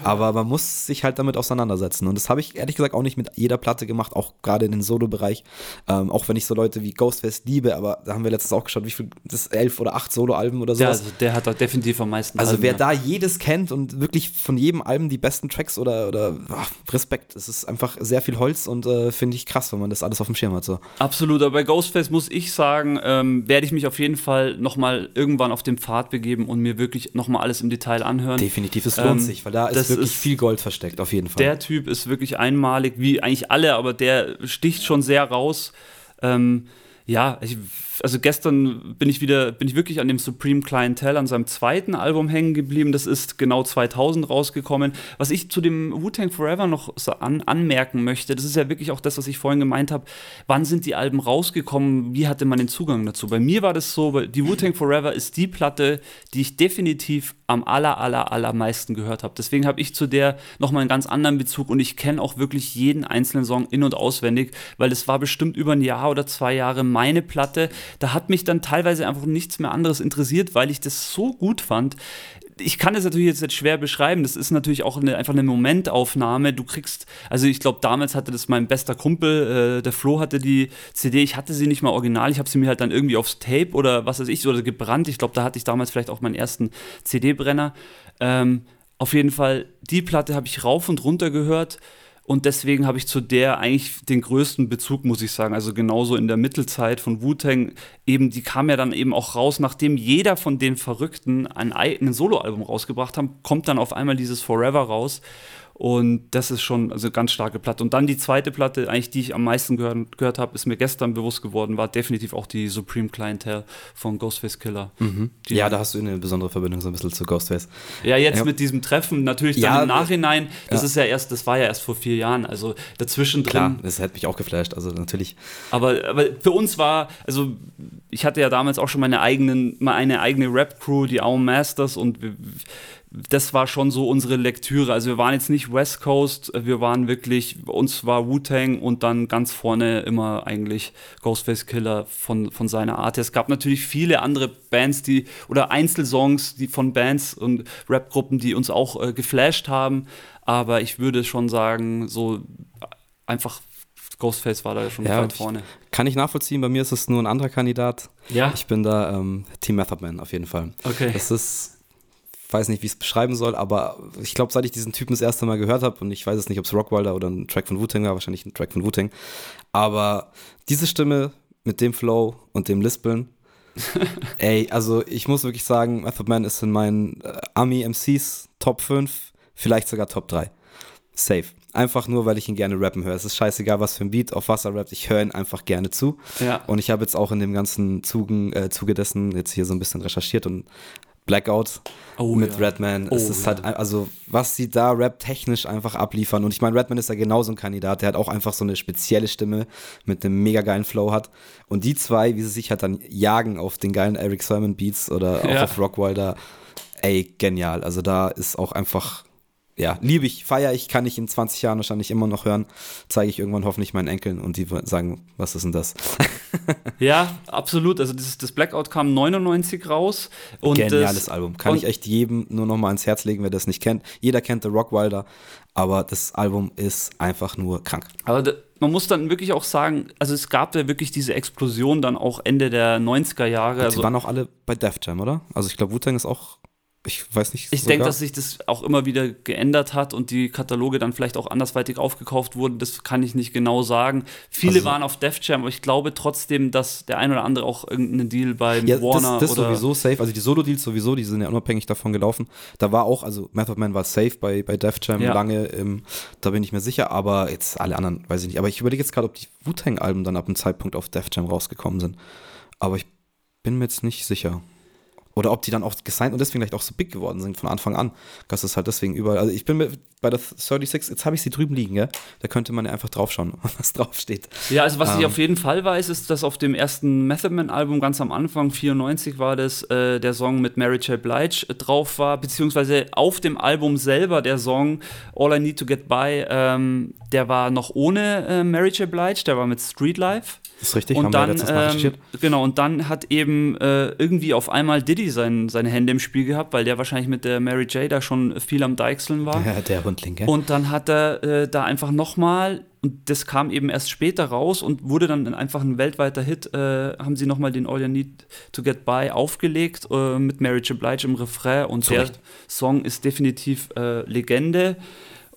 Aber man muss sich halt damit auseinandersetzen. Und das habe ich ehrlich gesagt auch nicht mit jeder Platte gemacht, auch gerade in den Solo-Bereich. Ähm, auch wenn ich so Leute wie Ghostface liebe, aber da haben wir letztens auch geschaut, wie viel, das elf oder acht Solo-Alben oder Ja, sowas. also der hat da definitiv am meisten. Also Alben, wer ja. da jedes kennt und wirklich von jedem Album die besten Tracks oder, oder ach, Respekt. Es ist einfach sehr viel Holz und äh, finde ich krass, wenn man das alles auf dem Schirm hat. So. Absolut, aber bei Ghostface muss ich sagen, ähm, werde ich mich auf jeden Fall nochmal irgendwann auf den Pfad begeben und mir wirklich nochmal alles im Detail anhören. Definitiv, es lohnt Ähm, sich, weil da ist wirklich ist- viel Gold versteckt, auf jeden Fall. Der Typ ist wirklich einmalig, wie eigentlich alle, aber der sticht schon sehr raus. Ähm, ja, ich, also gestern bin ich wieder, bin ich wirklich an dem Supreme Clientel, an seinem zweiten Album hängen geblieben. Das ist genau 2000 rausgekommen. Was ich zu dem Wu-Tang Forever noch so an, anmerken möchte, das ist ja wirklich auch das, was ich vorhin gemeint habe. Wann sind die Alben rausgekommen? Wie hatte man den Zugang dazu? Bei mir war das so, weil die Wu-Tang Forever ist die Platte, die ich definitiv am aller, aller, allermeisten gehört habe. Deswegen habe ich zu der nochmal einen ganz anderen Bezug und ich kenne auch wirklich jeden einzelnen Song in- und auswendig, weil es war bestimmt über ein Jahr oder zwei Jahre meine Platte. Da hat mich dann teilweise einfach nichts mehr anderes interessiert, weil ich das so gut fand. Ich kann das natürlich jetzt nicht schwer beschreiben. Das ist natürlich auch eine, einfach eine Momentaufnahme. Du kriegst, also ich glaube, damals hatte das mein bester Kumpel, äh, der Flo hatte die CD. Ich hatte sie nicht mal original. Ich habe sie mir halt dann irgendwie aufs Tape oder was weiß ich, oder gebrannt. Ich glaube, da hatte ich damals vielleicht auch meinen ersten CD-Brenner. Ähm, auf jeden Fall, die Platte habe ich rauf und runter gehört. Und deswegen habe ich zu der eigentlich den größten Bezug, muss ich sagen. Also genauso in der Mittelzeit von Wu-Tang, eben, die kam ja dann eben auch raus, nachdem jeder von den Verrückten ein eigenes Soloalbum rausgebracht haben, kommt dann auf einmal dieses Forever raus. Und das ist schon also ganz starke Platte. Und dann die zweite Platte, eigentlich die ich am meisten gehört, gehört habe, ist mir gestern bewusst geworden, war definitiv auch die Supreme Clientel von Ghostface Killer. Die- ja, da hast du eine besondere Verbindung so ein bisschen zu Ghostface. ja, jetzt Ja. mit diesem Treffen, natürlich dann Ja, im Nachhinein, das ja. ist ja erst, das war ja erst vor vier Jahren, also dazwischen drin. Klar, das hätte mich auch geflasht, also natürlich. Aber, aber für uns war, also ich hatte ja damals auch schon meine eigenen, meine eigene Rap-Crew, die Aum Masters und wir, das war schon so unsere Lektüre. Also wir waren jetzt nicht West Coast, wir waren wirklich, uns war Wu-Tang und dann ganz vorne immer eigentlich Ghostface Killer von, von seiner Art. Es gab natürlich viele andere Bands, die, oder Einzelsongs, die von Bands und Rap-Gruppen, die uns auch äh, geflasht haben. Aber ich würde schon sagen, so einfach Ghostface war da schon Ja, weit ich- vorne. Kann ich nachvollziehen, bei mir ist es nur ein anderer Kandidat. Ja, Ich bin da ähm, Team Method Man auf jeden Fall. okay. Das ist, weiß nicht, wie ich es beschreiben soll, aber ich glaube, seit ich diesen Typen das erste Mal gehört habe, und ich weiß es nicht, ob es Rockwilder oder ein Track von Wu-Tang war, wahrscheinlich ein Track von Wu-Tang, aber diese Stimme mit dem Flow und dem Lispeln, ey, also ich muss wirklich sagen, Method Man ist in meinen äh, Army-MCs Top 5, vielleicht sogar Top 3. Safe. Einfach nur, weil ich ihn gerne rappen höre. Es ist scheißegal, was für ein Beat, auf was er rappt. Ich höre ihn einfach gerne zu. Ja. Und ich habe jetzt auch in dem ganzen Zugen, äh, Zuge dessen jetzt hier so ein bisschen recherchiert und Blackout Oh, mit ja. Redman. Oh, es ist halt, also was sie da rap-technisch einfach abliefern. Und ich meine, Redman ist ja genauso ein Kandidat, der hat auch einfach so eine spezielle Stimme mit einem mega geilen Flow hat. Und die zwei, wie sie sich halt dann jagen auf den geilen Eric Sermon Beats oder auch Ja. auf Rockwilder, ey, genial. Also da ist auch einfach, ja, liebe ich, feiere ich, kann ich in 20 Jahren wahrscheinlich immer noch hören. Zeige ich irgendwann hoffentlich meinen Enkeln und die sagen, was ist denn das? Ja, absolut. Also das, das Blackout kam 99 raus. Und Geniales das, Album. Kann und- ich echt jedem nur noch mal ans Herz legen, wer das nicht kennt. Jeder kennt The Rockwilder, aber das Album ist einfach nur krank. Aber da, man muss dann wirklich auch sagen, also es gab ja wirklich diese Explosion dann auch Ende der 90er Jahre. die Also, waren auch alle bei Def Jam, oder? Also ich glaube, Wu-Tang ist auch Ich weiß nicht. Ich denke, dass sich das auch immer wieder geändert hat und die Kataloge dann vielleicht auch andersweitig aufgekauft wurden. Das kann ich nicht genau sagen. Viele also, waren auf Def Jam, aber ich glaube trotzdem, dass der ein oder andere auch irgendeinen Deal bei ja, Warner das, das oder sowieso safe. Also die Solo-Deals sowieso, die sind ja unabhängig davon gelaufen. Da war auch, also Method Man war safe bei, bei Def Jam ja. lange, ähm, da bin ich mir sicher, aber jetzt alle anderen weiß ich nicht. Aber ich überlege jetzt gerade, ob die Wu-Tang-Alben dann ab einem Zeitpunkt auf Def Jam rausgekommen sind. Aber ich bin mir jetzt nicht sicher. Oder ob die dann auch gesigned und deswegen vielleicht auch so big geworden sind von Anfang an. Das ist halt deswegen überall. Also ich bin bei der 36, jetzt habe ich sie drüben liegen, gell? Da könnte man ja einfach draufschauen, was draufsteht. Ja, also was ähm, ich auf jeden Fall weiß, ist, dass auf dem ersten Method Man Album ganz am Anfang, 94 war das, äh, der Song mit Mary J. Blige äh, drauf war, beziehungsweise auf dem Album selber der Song All I Need to Get By, ähm, der war noch ohne äh, Mary J. Blige, der war mit Street Life. Das ist richtig, und dann, ähm, Genau, und dann hat eben äh, irgendwie auf einmal Diddy sein, seine Hände im Spiel gehabt, weil der wahrscheinlich mit der Mary J. da schon viel am Deichseln war. Ja, der Rundling, gell? Und dann hat er äh, da einfach nochmal, und das kam eben erst später raus und wurde dann einfach ein weltweiter Hit, äh, haben sie nochmal den All You Need to Get By aufgelegt äh, mit Mary J. Blige im Refrain und so der. Song ist definitiv äh, Legende.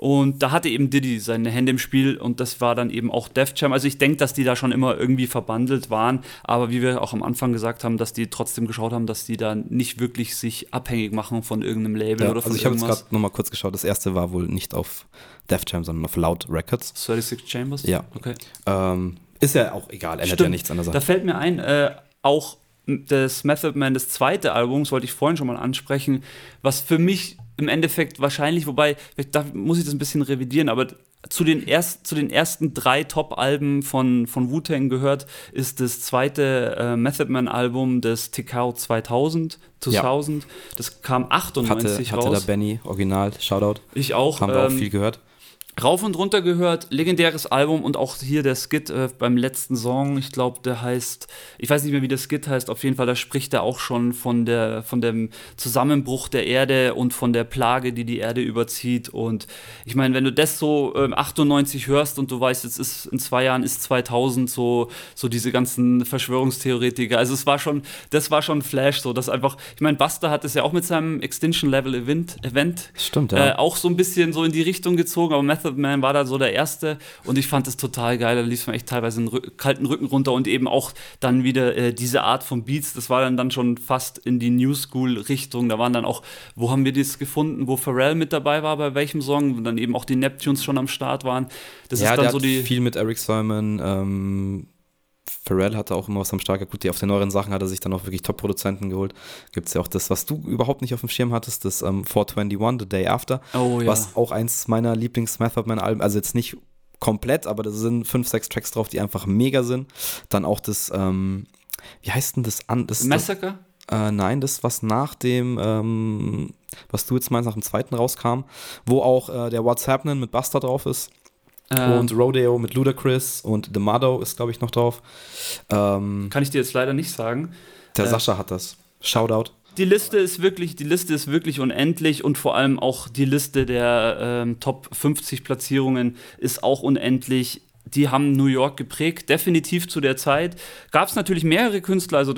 Und da hatte eben Diddy seine Hände im Spiel und das war dann eben auch Def Jam. Also ich denke, dass die da schon immer irgendwie verbandelt waren, aber wie wir auch am Anfang gesagt haben, dass die trotzdem geschaut haben, dass die da nicht wirklich sich abhängig machen von irgendeinem Label ja, oder von Also ich habe jetzt gerade nochmal kurz geschaut, das erste war wohl nicht auf Def Jam, sondern auf Loud Records. 36 Chambers? Ja. Okay. Ähm, ist ja auch egal, ändert ja nichts an der Sache. Da fällt mir ein, äh, auch das Method Man, das zweite Album, wollte ich vorhin schon mal ansprechen, was für mich im Endeffekt wahrscheinlich, wobei, da muss ich das ein bisschen revidieren, aber zu den, erst, zu den ersten drei Top-Alben von, von Wu-Tang gehört, ist das zweite äh, Method Man-Album des Tikao 2000, 2000. Ja. Das kam 98 hatte, raus. Hatte da Benny, Original, Shoutout. Ich auch. Haben wir ähm, auch viel gehört. Rauf und runter gehört, legendäres Album und auch hier der Skit äh, beim letzten Song, ich glaube, der heißt, ich weiß nicht mehr, wie der Skit heißt, auf jeden Fall, da spricht er auch schon von, der, von dem Zusammenbruch der Erde und von der Plage, die die Erde überzieht. Und ich meine, wenn du das so äh, 98 hörst und du weißt, jetzt ist in zwei Jahren ist 2000 so, so diese ganzen Verschwörungstheoretiker, also es war schon, das war schon Flash, so dass einfach, ich meine, Buster hat es ja auch mit seinem Extinction Level Event, Event Stimmt, ja. äh, auch so ein bisschen so in die Richtung gezogen, aber Method Man war da so der Erste und ich fand es total geil. Da lief mir echt teilweise einen Rück kalten Rücken runter und eben auch dann wieder äh, diese Art von Beats. Das war dann, dann schon fast in die New School-Richtung. Da waren dann auch, wo haben wir das gefunden, wo Pharrell mit dabei war, bei welchem Song und dann eben auch die Neptunes schon am Start waren. Das ja, ist dann so die. Viel mit Eric Simon, ähm, Pharrell hatte auch immer was am Starker. Gut, die auf den neueren Sachen hat er sich dann auch wirklich Top-Produzenten geholt. Gibt es ja auch das, was du überhaupt nicht auf dem Schirm hattest, das ähm, 421, The Day After. Oh, ja. Was auch eins meiner Lieblings-Method Man-Alben, also jetzt nicht komplett, aber da sind fünf, sechs Tracks drauf, die einfach mega sind. Dann auch das, ähm, wie heißt denn das an? Das, Massacre? Das, äh, nein, das, was nach dem, ähm, was du jetzt meinst, nach dem zweiten rauskam, wo auch äh, der What's Happening mit Buster drauf ist. Ähm, und Rodeo mit Ludacris und The Mado ist, glaube ich, noch drauf. Ähm, kann ich dir jetzt leider nicht sagen. Der äh, Sascha hat das. Shoutout. Die Liste ist wirklich, die Liste ist wirklich unendlich und vor allem auch die Liste der ähm, Top 50 Platzierungen ist auch unendlich die haben New York geprägt, definitiv zu der Zeit. Gab es natürlich mehrere Künstler, also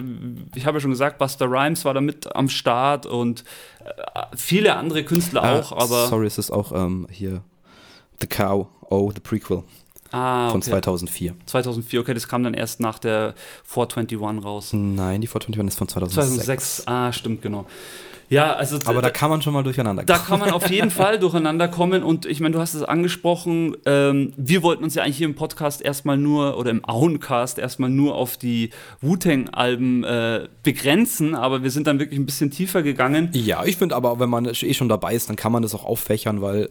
ich habe ja schon gesagt, Buster Rhymes war da mit am Start und äh, viele andere Künstler ah, auch, aber. Sorry, es ist auch ähm, hier The Cow, Oh, The Prequel. Ah, von 2004. 2004, okay, das kam dann erst nach der 421 raus. Nein, die 421 ist von 2006. 2006, ah, stimmt, genau. Ja, also. Aber da kann man schon mal durcheinander kommen. Da kann man auf jeden Fall durcheinander kommen. Und ich meine, du hast es angesprochen. Ähm, wir wollten uns ja eigentlich hier im Podcast erstmal nur, oder im Auencast erstmal nur auf die Wu-Tang-Alben äh, begrenzen. Aber wir sind dann wirklich ein bisschen tiefer gegangen. Ja, ich finde aber, wenn man eh schon dabei ist, dann kann man das auch auffächern, weil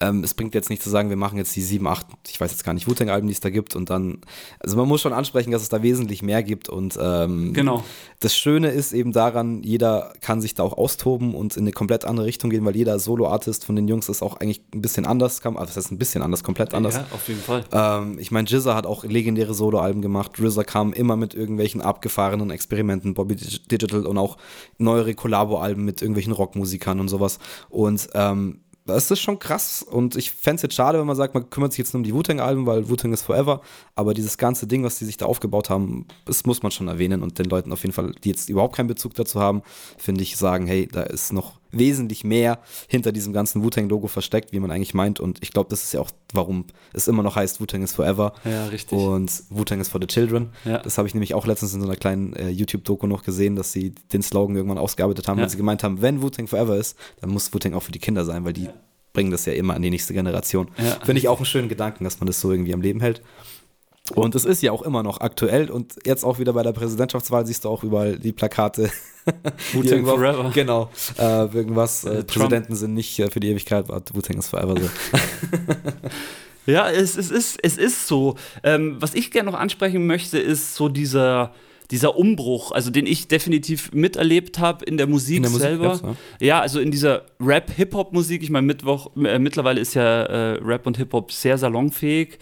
ähm, es bringt jetzt nicht zu sagen, wir machen jetzt die sieben, acht, ich weiß jetzt gar nicht, Wu-Tang-Alben, die es da gibt. Und dann, also man muss schon ansprechen, dass es da wesentlich mehr gibt. Und ähm, genau. das Schöne ist eben daran, jeder kann sich da auch aus austoben und in eine komplett andere Richtung gehen, weil jeder Solo-Artist von den Jungs ist auch eigentlich ein bisschen anders, kam, also das heißt ein bisschen anders, komplett anders. Ja, auf jeden Fall. Ähm, ich meine, Jizza hat auch legendäre Solo-Alben gemacht. RZA kam immer mit irgendwelchen abgefahrenen Experimenten, Bobby Digital und auch neuere Kollabo-Alben mit irgendwelchen Rockmusikern und sowas. Und ähm, das ist schon krass und ich fände es jetzt schade, wenn man sagt, man kümmert sich jetzt nur um die Wu-Tang-Alben, weil Wu-Tang ist forever, aber dieses ganze Ding, was die sich da aufgebaut haben, das muss man schon erwähnen und den Leuten auf jeden Fall, die jetzt überhaupt keinen Bezug dazu haben, finde ich, sagen, hey, da ist noch wesentlich mehr hinter diesem ganzen Wu-Tang-Logo versteckt, wie man eigentlich meint. Und ich glaube, das ist ja auch, warum es immer noch heißt, Wu-Tang is forever. Ja, richtig. Und Wu-Tang is for the children. Ja. Das habe ich nämlich auch letztens in so einer kleinen äh, YouTube-Doku noch gesehen, dass sie den Slogan irgendwann ausgearbeitet haben, Ja. weil sie gemeint haben, wenn Wu-Tang forever ist, dann muss Wu-Tang auch für die Kinder sein, weil die bringen das ja immer an die nächste Generation. Ja. Finde ich auch einen schönen Gedanken, dass man das so irgendwie am Leben hält. Und es ist ja auch immer noch aktuell und jetzt auch wieder bei der Präsidentschaftswahl siehst du auch überall die Plakate. Wu-Tang forever. Genau. Äh, irgendwas, äh, Äh. Präsidenten sind nicht äh, für die Ewigkeit, aber Wu-Tang ist forever so. Ja, es, es, ist, es ist so. Ähm, was ich gerne noch ansprechen möchte, ist so dieser, dieser Umbruch, also den ich definitiv miterlebt habe in der Musik In der Musik selber. jetzt, ja. also in dieser Rap-Hip-Hop-Musik. Ich meine, Mittwoch, äh, mittlerweile ist ja äh, Rap und Hip-Hop sehr salonfähig,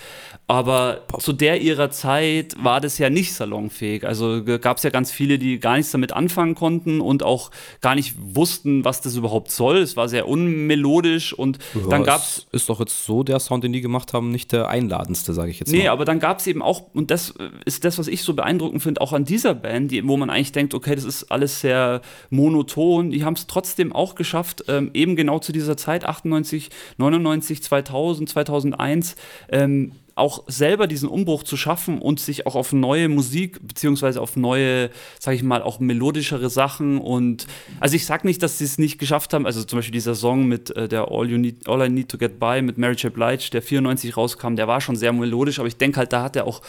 aber zu der ihrer Zeit war das ja nicht salonfähig. Also gab es ja ganz viele, die gar nichts damit anfangen konnten und auch gar nicht wussten, was das überhaupt soll. Es war sehr unmelodisch und dann Ja, gab es Ist doch jetzt so, der Sound, den die gemacht haben, nicht der einladendste, sage ich jetzt Nee, mal. aber dann gab es eben auch, und das äh, ist das, was ich so beeindruckend finde, auch an dieser Band, die, wo man eigentlich denkt, okay, das ist alles sehr monoton, die haben es trotzdem auch geschafft, ähm, eben genau zu dieser Zeit, 98, 99, 2000, 2001, ähm, auch selber diesen Umbruch zu schaffen und sich auch auf neue Musik, beziehungsweise auf neue, sag ich mal, auch melodischere Sachen und, also ich sag nicht, dass sie es nicht geschafft haben, also zum Beispiel dieser Song mit äh, der All, you need, All I Need to Get By mit Mary J. Blige, der 94 rauskam, der war schon sehr melodisch, aber ich denke halt, da hat er auch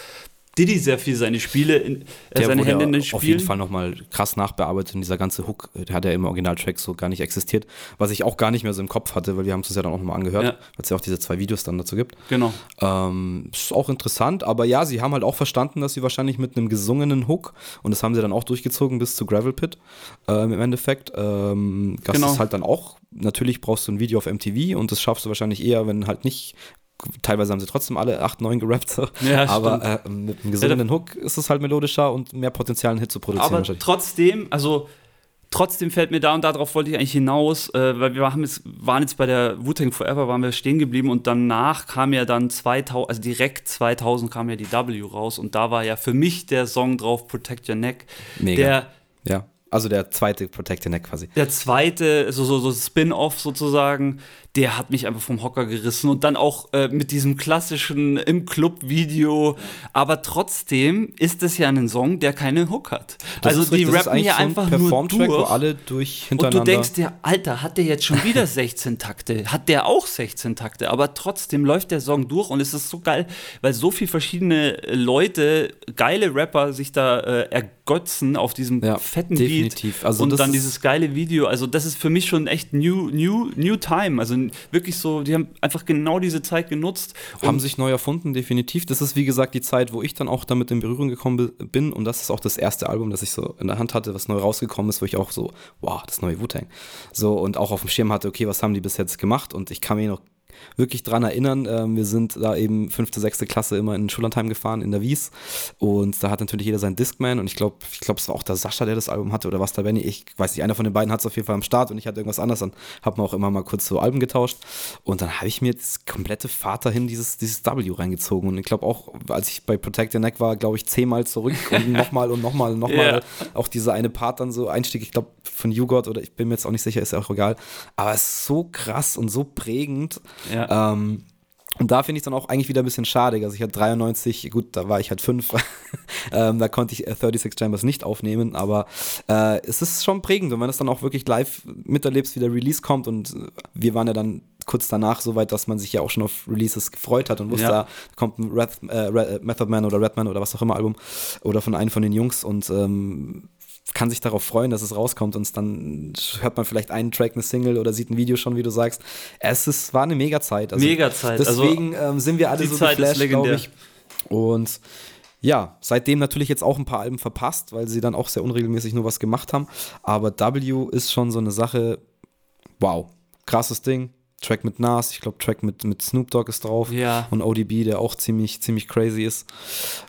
Diddy sehr viel seine Spiele, in, äh, seine Hände in den auf jeden Spielen. Fall nochmal krass nachbearbeitet und dieser ganze Hook, äh, der hat ja im Originaltrack so gar nicht existiert, was ich auch gar nicht mehr so im Kopf hatte, weil wir haben es uns ja dann auch nochmal angehört, Ja. weil es ja auch diese zwei Videos dann dazu gibt. Genau. Ähm, ist auch interessant, aber ja, sie haben halt auch verstanden, dass sie wahrscheinlich mit einem gesungenen Hook, und das haben sie dann auch durchgezogen bis zu Gravel Pit ähm, im Endeffekt, ähm, das Genau. ist halt dann auch, natürlich brauchst du ein Video auf MTV und das schaffst du wahrscheinlich eher, wenn halt nicht, teilweise haben sie trotzdem alle 8, 9 gerappt, so. Ja, aber äh, mit einem gesungenen Hook ist es halt melodischer und mehr Potenzial, einen Hit zu produzieren Aber trotzdem, also trotzdem fällt mir da und darauf wollte ich eigentlich hinaus, äh, weil wir haben jetzt, waren jetzt bei der Wu-Tang Forever, waren wir stehen geblieben und danach kam ja dann 2000, also direkt 2000 kam ja die W raus und da war ja für mich der Song drauf, Protect Your Neck, Mega. der Ja, also der zweite Protect Your Neck quasi. der zweite, so, so, so Spin-off sozusagen, der hat mich einfach vom Hocker gerissen und dann auch äh, mit diesem klassischen im Club-Video. Aber trotzdem ist es ja ein Song, der keine Hook hat. Das also die rappen hier so ein einfach nur durch. wo alle durch und hintereinander. du denkst dir, Alter, hat der jetzt schon wieder 16 Takte? Hat der auch 16 Takte? Aber trotzdem läuft der Song durch und es ist so geil, weil so viele verschiedene Leute, geile Rapper sich da äh, ergötzen auf diesem Ja, fetten definitiv. Beat Also und dann dieses geile Video. Also das ist für mich schon echt new, new, new time. Also wirklich so, die haben einfach genau diese Zeit genutzt. haben sich neu erfunden, definitiv. Das ist, wie gesagt, die Zeit, wo ich dann auch damit in Berührung gekommen bi- bin. Und das ist auch das erste Album, das ich so in der Hand hatte, was neu rausgekommen ist, wo ich auch so, wow, das neue Wu-Tang. So, und auch auf dem Schirm hatte, okay, was haben die bis jetzt gemacht? Und ich kann mich noch wirklich dran erinnern, ähm, wir sind da eben fünfte, sechste Klasse immer in Schullandheim gefahren, in der Wies. Und da hat natürlich jeder seinen Discman. Und ich glaube, ich glaube, es war auch der Sascha, der das Album hatte, oder was der Benny. Ich weiß nicht, einer von den beiden hat es auf jeden Fall am Start und ich hatte irgendwas anderes. Dann haben wir auch immer mal kurz so Alben getauscht. Und dann habe ich mir das komplette Vater hin dieses, dieses W reingezogen. Und ich glaube auch, als ich bei Protect Your Neck war, glaube ich, zehnmal zurück und nochmal und nochmal und nochmal. Ja. Auch dieser eine Part dann so Einstieg, ich glaube, von YouGod oder ich bin mir jetzt auch nicht sicher, ist ja auch egal. Aber es ist so krass und so prägend. Ja. Ähm, und da finde ich dann auch eigentlich wieder ein bisschen schade. Also ich hatte 93, gut, da war ich halt fünf. ähm, da konnte ich äh, 36 Chambers nicht aufnehmen, aber äh, es ist schon prägend. Und wenn es dann auch wirklich live miterlebst, wie der Release kommt und äh, wir waren ja dann kurz danach so weit, dass man sich ja auch schon auf Releases gefreut hat und wusste, Ja. da kommt ein Red, äh, Red, Method Man oder Redman oder was auch immer Album oder von einem von den Jungs und ähm, kann sich darauf freuen, dass es rauskommt und dann hört man vielleicht einen Track, eine Single oder sieht ein Video schon, wie du sagst. Es ist, war eine Mega-Zeit. Also Mega-Zeit. Also, Deswegen ähm, sind wir alle die so Zeit geflasht, glaube ich. Und ja, seitdem natürlich jetzt auch ein paar Alben verpasst, weil sie dann auch sehr unregelmäßig nur was gemacht haben. Aber W ist schon so eine Sache, wow, krasses Ding. Track mit Nas, ich glaube Track mit, mit Snoop Dogg ist drauf. Ja. Und ODB, der auch ziemlich, ziemlich crazy ist.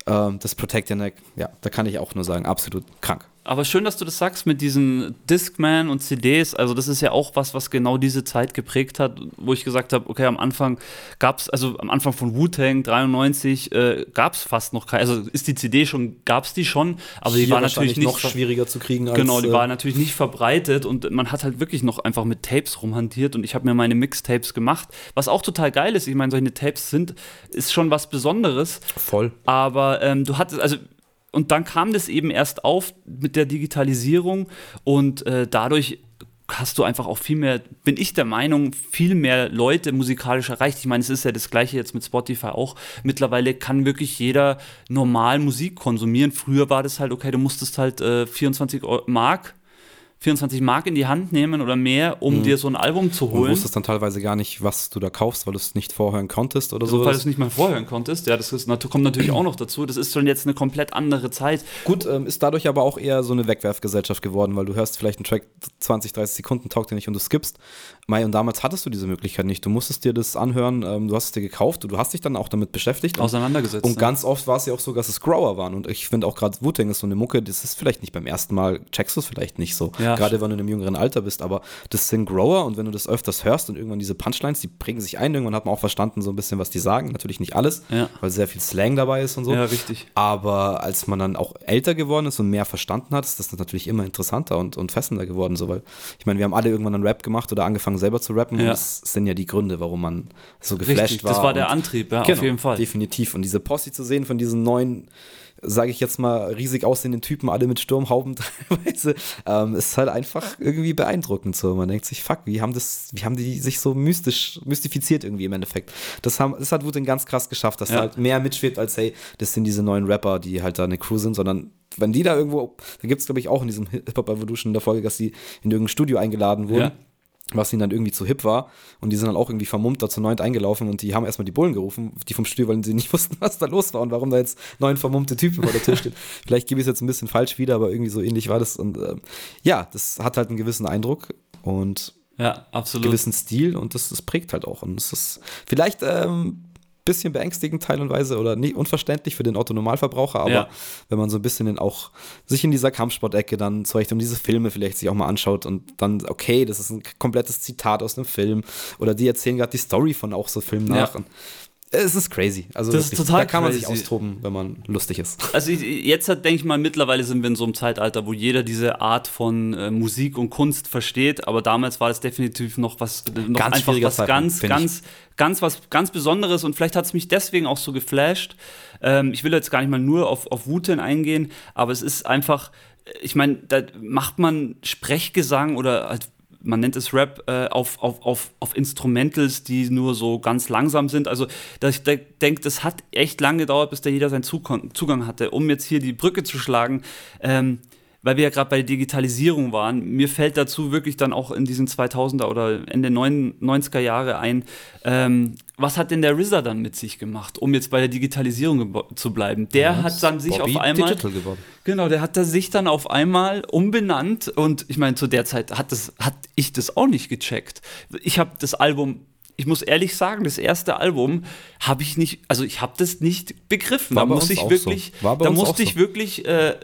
Ähm, das Protect Your Neck, ja, da kann ich auch nur sagen, absolut krank. Aber schön, dass du das sagst mit diesen Discman und CDs. Also, das ist ja auch was, was genau diese Zeit geprägt hat, wo ich gesagt habe: Okay, am Anfang gab es, also am Anfang von Wu-Tang 93, äh, gab es fast noch keine. Also, ist die CD schon, gab es die schon, aber die war natürlich nicht. noch schwieriger zu kriegen als. Genau, die äh, war natürlich nicht verbreitet und man hat halt wirklich noch einfach mit Tapes rumhantiert und ich habe mir meine Mixtapes gemacht, was auch total geil ist. Ich meine, solche Tapes sind, ist schon was Besonderes. Voll. Aber ähm, du hattest, also und dann kam das eben erst auf mit der Digitalisierung und äh, dadurch hast du einfach auch viel mehr, bin ich der Meinung, viel mehr Leute musikalisch erreicht. Ich meine, es ist ja das gleiche jetzt mit Spotify auch. Mittlerweile kann wirklich jeder normal Musik konsumieren. Früher war das halt, okay, du musstest halt äh, 24 Mark 24 Mark in die Hand nehmen oder mehr, um mhm. dir so ein Album zu holen. Du wusstest dann teilweise gar nicht, was du da kaufst, weil du es nicht vorhören konntest oder so. Weil du es nicht mal vorhören konntest, ja, das ist, kommt natürlich auch noch dazu. Das ist schon jetzt eine komplett andere Zeit. Gut, ähm, ist dadurch aber auch eher so eine Wegwerfgesellschaft geworden, weil du hörst vielleicht einen Track 20, 30 Sekunden, taugt dir nicht und du skippst. Mai, und damals hattest du diese Möglichkeit nicht. Du musstest dir das anhören, ähm, du hast es dir gekauft, du hast dich dann auch damit beschäftigt. Auseinandergesetzt. Und, und ganz oft war es ja auch so, dass es Grower waren. Und ich finde auch gerade Wu-Tang ist so eine Mucke, das ist vielleicht nicht beim ersten Mal, checkst du es vielleicht nicht so. Ja. Gerade wenn du in einem jüngeren Alter bist, aber das sind Grower und wenn du das öfters hörst und irgendwann diese Punchlines, die bringen sich ein, irgendwann hat man auch verstanden so ein bisschen, was die sagen. Natürlich nicht alles, ja. weil sehr viel Slang dabei ist und so. Ja, richtig. Aber als man dann auch älter geworden ist und mehr verstanden hat, ist das natürlich immer interessanter und, und fesselnder geworden. So, weil ich meine, wir haben alle irgendwann einen Rap gemacht oder angefangen selber zu rappen. Ja das sind ja die Gründe, warum man so geflasht Richtig, war. Das war der Antrieb, ja, genau, auf jeden Fall. Definitiv. Und diese Posse zu sehen von diesen neuen, sage ich jetzt mal, riesig aussehenden Typen, alle mit Sturmhauben teilweise, ähm, ist halt einfach irgendwie beeindruckend so. Man denkt sich, fuck, wie haben das, wie haben die sich so mystisch, mystifiziert irgendwie im Endeffekt. Das, haben, das hat Wut ganz krass geschafft, dass ja. halt mehr mitschwebt als, hey, das sind diese neuen Rapper, die halt da eine Crew sind, sondern wenn die da irgendwo, da gibt es glaube ich auch in diesem Hip-Hop Evolution in der Folge, dass die in irgendein Studio eingeladen wurden. Ja was ihnen dann irgendwie zu hip war. Und die sind dann auch irgendwie vermummt da zu neunt eingelaufen und die haben erstmal die Bullen gerufen, die vom Studio, weil sie nicht wussten, was da los war und warum da jetzt neun vermummte Typen vor der Tür stehen. Vielleicht gebe ich es jetzt ein bisschen falsch wieder, aber irgendwie so ähnlich war das. Und äh, ja, das hat halt einen gewissen Eindruck und ja, absolut. gewissen Stil und das, das prägt halt auch. Und es ist vielleicht ähm, bisschen beängstigend teilweise oder nicht unverständlich für den Otto-Normalverbraucher, aber ja. wenn man so ein bisschen in auch sich in dieser Kampfsportecke dann zurecht und diese Filme vielleicht sich auch mal anschaut und dann, okay, das ist ein komplettes Zitat aus einem Film oder die erzählen gerade die Story von auch so Filmen nach. Ja. Es ist crazy. Also das wirklich, ist total da kann man sich austoben, wenn man lustig ist. Also jetzt denke ich mal, mittlerweile sind wir in so einem Zeitalter, wo jeder diese Art von äh, Musik und Kunst versteht, aber damals war das definitiv noch was noch ganz einfach was Zeitpunkt, ganz, ganz, ich. Ganz was ganz Besonderes und vielleicht hat es mich deswegen auch so geflasht. Ähm, ich will jetzt gar nicht mal nur auf, auf Wuten eingehen, aber es ist einfach, ich meine, da macht man Sprechgesang oder halt man nennt es Rap, äh, auf, auf, auf, auf Instrumentals, die nur so ganz langsam sind. Also ich denke, das hat echt lange gedauert, bis da jeder seinen Zugang hatte. Um jetzt hier die Brücke zu schlagen, ähm, weil wir ja gerade bei der Digitalisierung waren, mir fällt dazu wirklich dann auch in diesen 2000er oder Ende 90er Jahre ein, ähm, was hat denn der RZA dann mit sich gemacht, um jetzt bei der Digitalisierung zu bleiben? Der ja, hat dann sich Bobby auf einmal. Digital geworden. Genau, der hat da sich dann auf einmal umbenannt und ich meine, zu der Zeit hat, das, hat ich das auch nicht gecheckt. Ich habe das Album ich muss ehrlich sagen, das erste Album habe ich nicht, also ich habe das nicht begriffen. War da muss ich wirklich, so. da musste ich so. wirklich äh,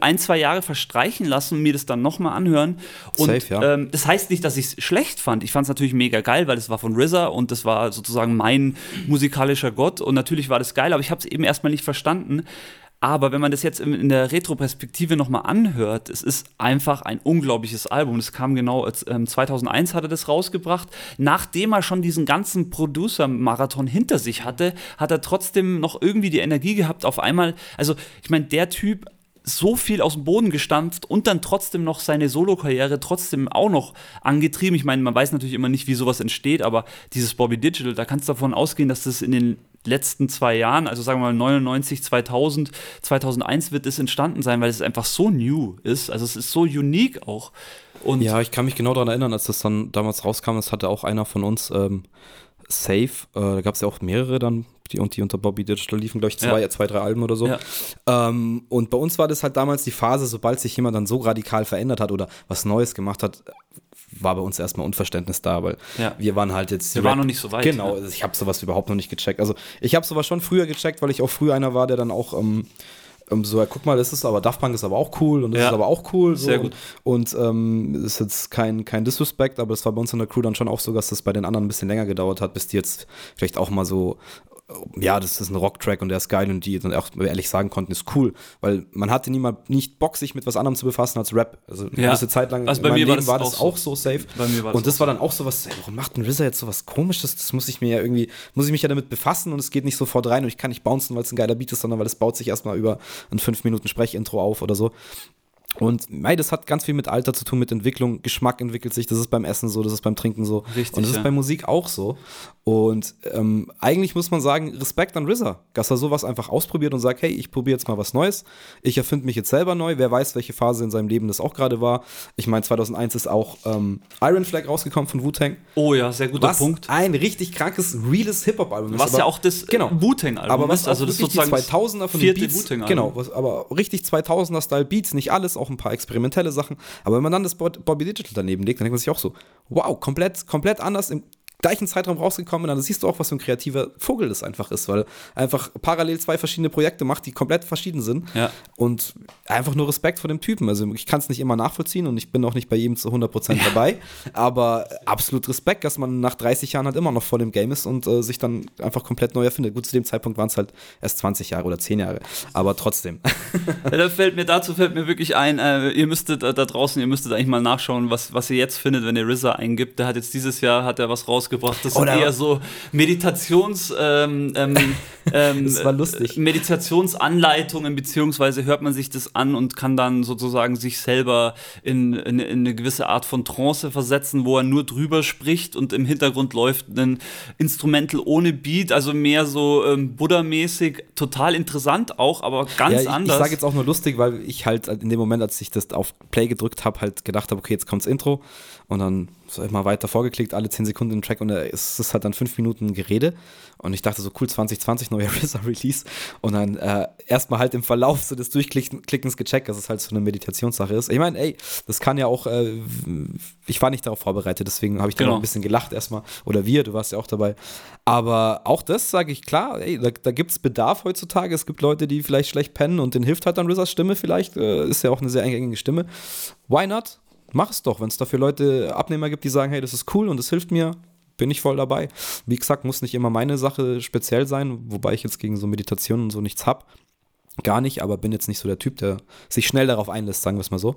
ein, zwei Jahre verstreichen lassen und mir das dann nochmal anhören. Und Safe, ja. ähm, das heißt nicht, dass ich es schlecht fand. Ich fand es natürlich mega geil, weil es war von RZA und das war sozusagen mein musikalischer Gott. Und natürlich war das geil, aber ich habe es eben erstmal nicht verstanden. Aber wenn man das jetzt in der Retroperspektive nochmal anhört, es ist einfach ein unglaubliches Album. Das kam genau, ähm, 2001 hat er das rausgebracht. Nachdem er schon diesen ganzen Producer-Marathon hinter sich hatte, hat er trotzdem noch irgendwie die Energie gehabt, auf einmal, also ich meine, der Typ so viel aus dem Boden gestampft und dann trotzdem noch seine Solokarriere trotzdem auch noch angetrieben. Ich meine, man weiß natürlich immer nicht, wie sowas entsteht, aber dieses Bobby Digital, da kannst du davon ausgehen, dass das in den letzten zwei Jahren, also sagen wir mal 99, 2000, 2001 wird es entstanden sein, weil es einfach so new ist. Also es ist so unique auch. Und ja, ich kann mich genau daran erinnern, als das dann damals rauskam, das hatte auch einer von uns ähm, Safe, äh, da gab es ja auch mehrere dann die und die unter Bobby Digital liefen, glaube ich, zwei, ja. zwei, drei Alben oder so. Ja. Ähm, und bei uns war das halt damals die Phase, sobald sich jemand dann so radikal verändert hat oder was Neues gemacht hat, war bei uns erstmal Unverständnis da, weil ja. wir waren halt jetzt. Wir waren noch nicht so weit. Genau, ne? ich habe sowas überhaupt noch nicht gecheckt. Also ich habe sowas schon früher gecheckt, weil ich auch früher einer war, der dann auch ähm, ähm, so, ja, guck mal, das ist aber, Daft Punk ist aber auch cool und das Ja. ist aber auch cool. So. Sehr gut. Und, und ähm, ist jetzt kein, kein Disrespect, aber es war bei uns in der Crew dann schon auch so, dass das bei den anderen ein bisschen länger gedauert hat, bis die jetzt vielleicht auch mal so ja, das ist ein Rocktrack und der ist geil und die dann auch ehrlich sagen konnten, ist cool, weil man hatte niemand nicht Bock, sich mit was anderem zu befassen als Rap. Also eine Ja. gewisse Zeit lang Also bei mir war das war das auch auch so safe. Bei mir war das und das war dann auch so was, ey, warum macht ein RZA jetzt so was komisches? Das muss ich mir ja irgendwie, muss ich mich ja damit befassen und es geht nicht sofort rein und ich kann nicht bouncen, weil es ein geiler Beat ist, sondern weil es baut sich erstmal über ein 5 Minuten Sprechintro auf oder so. Und mei, das hat ganz viel mit Alter zu tun, mit Entwicklung. Geschmack entwickelt sich. Das ist beim Essen so, das ist beim Trinken so. Richtig, Und das ja. ist bei Musik auch so. Und ähm, eigentlich muss man sagen, Respekt an RZA, dass er sowas einfach ausprobiert und sagt, hey, ich probiere jetzt mal was Neues. Ich erfinde mich jetzt selber neu. Wer weiß, welche Phase in seinem Leben das auch gerade war. Ich meine, 2001 ist auch ähm, Iron Flag rausgekommen von Wu-Tang. Oh ja, sehr guter Was Punkt. ein richtig krankes, reales Hip-Hop-Album ist. Was aber- ja auch das genau. äh, Wu-Tang-Album aber was ist. Also das ist sozusagen die 2000er von vierte den Beats, genau, was, aber richtig 2000er Style Beats, nicht alles, auch ein paar experimentelle Sachen, aber wenn man dann das Bob- Bobby Digital daneben legt, dann denkt man sich auch so, wow, komplett komplett anders im gleichen Zeitraum rausgekommen und dann siehst du auch, was für ein kreativer Vogel das einfach ist, weil einfach parallel zwei verschiedene Projekte macht, die komplett verschieden sind Ja. und einfach nur Respekt vor dem Typen. Also ich kann es nicht immer nachvollziehen und ich bin auch nicht bei jedem zu 100% dabei, aber absolut Respekt, dass man nach 30 Jahren halt immer noch voll im Game ist und äh, sich dann einfach komplett neu erfindet. Gut, zu dem Zeitpunkt waren es halt erst 20 Jahre oder 10 Jahre, aber trotzdem. Ja, da fällt mir dazu fällt mir wirklich ein, äh, ihr müsstet äh, da draußen, ihr müsstet eigentlich mal nachschauen, was, was ihr jetzt findet, wenn ihr RZA eingibt. Der hat jetzt dieses Jahr hat er was rausgebracht. Das sind Oder- eher so Meditations ähm, ähm, ähm, Das war lustig. Meditationsanleitungen, beziehungsweise hört man sich das an und kann dann sozusagen sich selber in, in, in eine gewisse Art von Trance versetzen, wo er nur drüber spricht und im Hintergrund läuft ein Instrumental ohne Beat, also mehr so ähm, Buddha-mäßig, total interessant auch, aber ganz ja, ich, anders. Ich sage jetzt auch nur lustig, weil ich halt in dem Moment, als ich das auf Play gedrückt habe, halt gedacht habe, okay, jetzt kommt's Intro und dann so immer weiter vorgeklickt, alle 10 Sekunden im Track und es ist halt dann 5 Minuten Gerede und ich dachte so, cool, 2020, neuer RZA-Release und dann äh, erstmal halt im Verlauf so des Durchklickens gecheckt, dass es halt so eine Meditationssache ist. Ich meine, ey, das kann ja auch, äh, ich war nicht darauf vorbereitet, deswegen habe ich dann Genau. noch ein bisschen gelacht erstmal oder wir, du warst ja auch dabei, aber auch das sage ich klar, ey, da, da gibt es Bedarf heutzutage, es gibt Leute, die vielleicht schlecht pennen und denen hilft halt dann RZAs Stimme vielleicht, äh, ist ja auch eine sehr eingängige Stimme. Why not? Mach es doch, wenn es dafür Leute, Abnehmer gibt, die sagen, hey, das ist cool und das hilft mir, bin ich voll dabei. Wie gesagt, muss nicht immer meine Sache speziell sein, wobei ich jetzt gegen so Meditation und so nichts hab. Gar nicht, aber bin jetzt nicht so der Typ, der sich schnell darauf einlässt, sagen wir es mal so.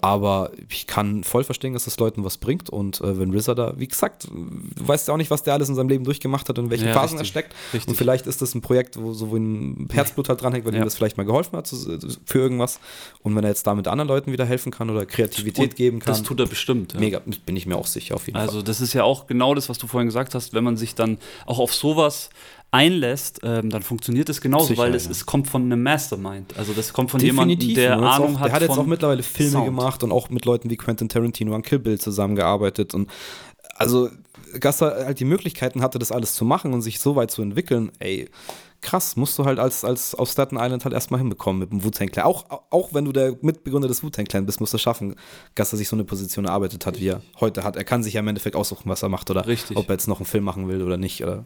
Aber ich kann voll verstehen, dass das Leuten was bringt. Und äh, wenn RZA da, wie gesagt, du weißt ja auch nicht, was der alles in seinem Leben durchgemacht hat und in welchen Ja, Phasen er steckt. richtig. Und vielleicht ist das ein Projekt, wo so ein Herzblut halt dranhängt, weil Ja. ihm das vielleicht mal geholfen hat zu, für irgendwas. Und wenn er jetzt damit anderen Leuten wieder helfen kann oder Kreativität Und geben kann, Das tut er bestimmt. Ja. mega, bin ich mir auch sicher auf jeden Fall. Also das ist ja auch genau das, was du vorhin gesagt hast, wenn man sich dann auch auf sowas einlässt, ähm, dann funktioniert es genauso, Sicher, weil es, ja. es kommt von einem Mastermind. Also das kommt von jemandem, der Ahnung auch, hat Der hat jetzt auch mittlerweile Filme Sound. gemacht und auch mit Leuten wie Quentin Tarantino an Kill Bill zusammengearbeitet. Und also, dass er halt die Möglichkeiten hatte, das alles zu machen und sich so weit zu entwickeln, ey, krass, musst du halt als, als auf Staten Island halt erstmal hinbekommen mit dem Wu-Tang Clan. Auch, auch wenn du der Mitbegründer des Wu-Tang Clan bist, musst du es schaffen, dass er sich so eine Position erarbeitet hat, wie er heute hat. Er kann sich ja im Endeffekt aussuchen, was er macht oder Richtig. ob er jetzt noch einen Film machen will oder nicht. Oder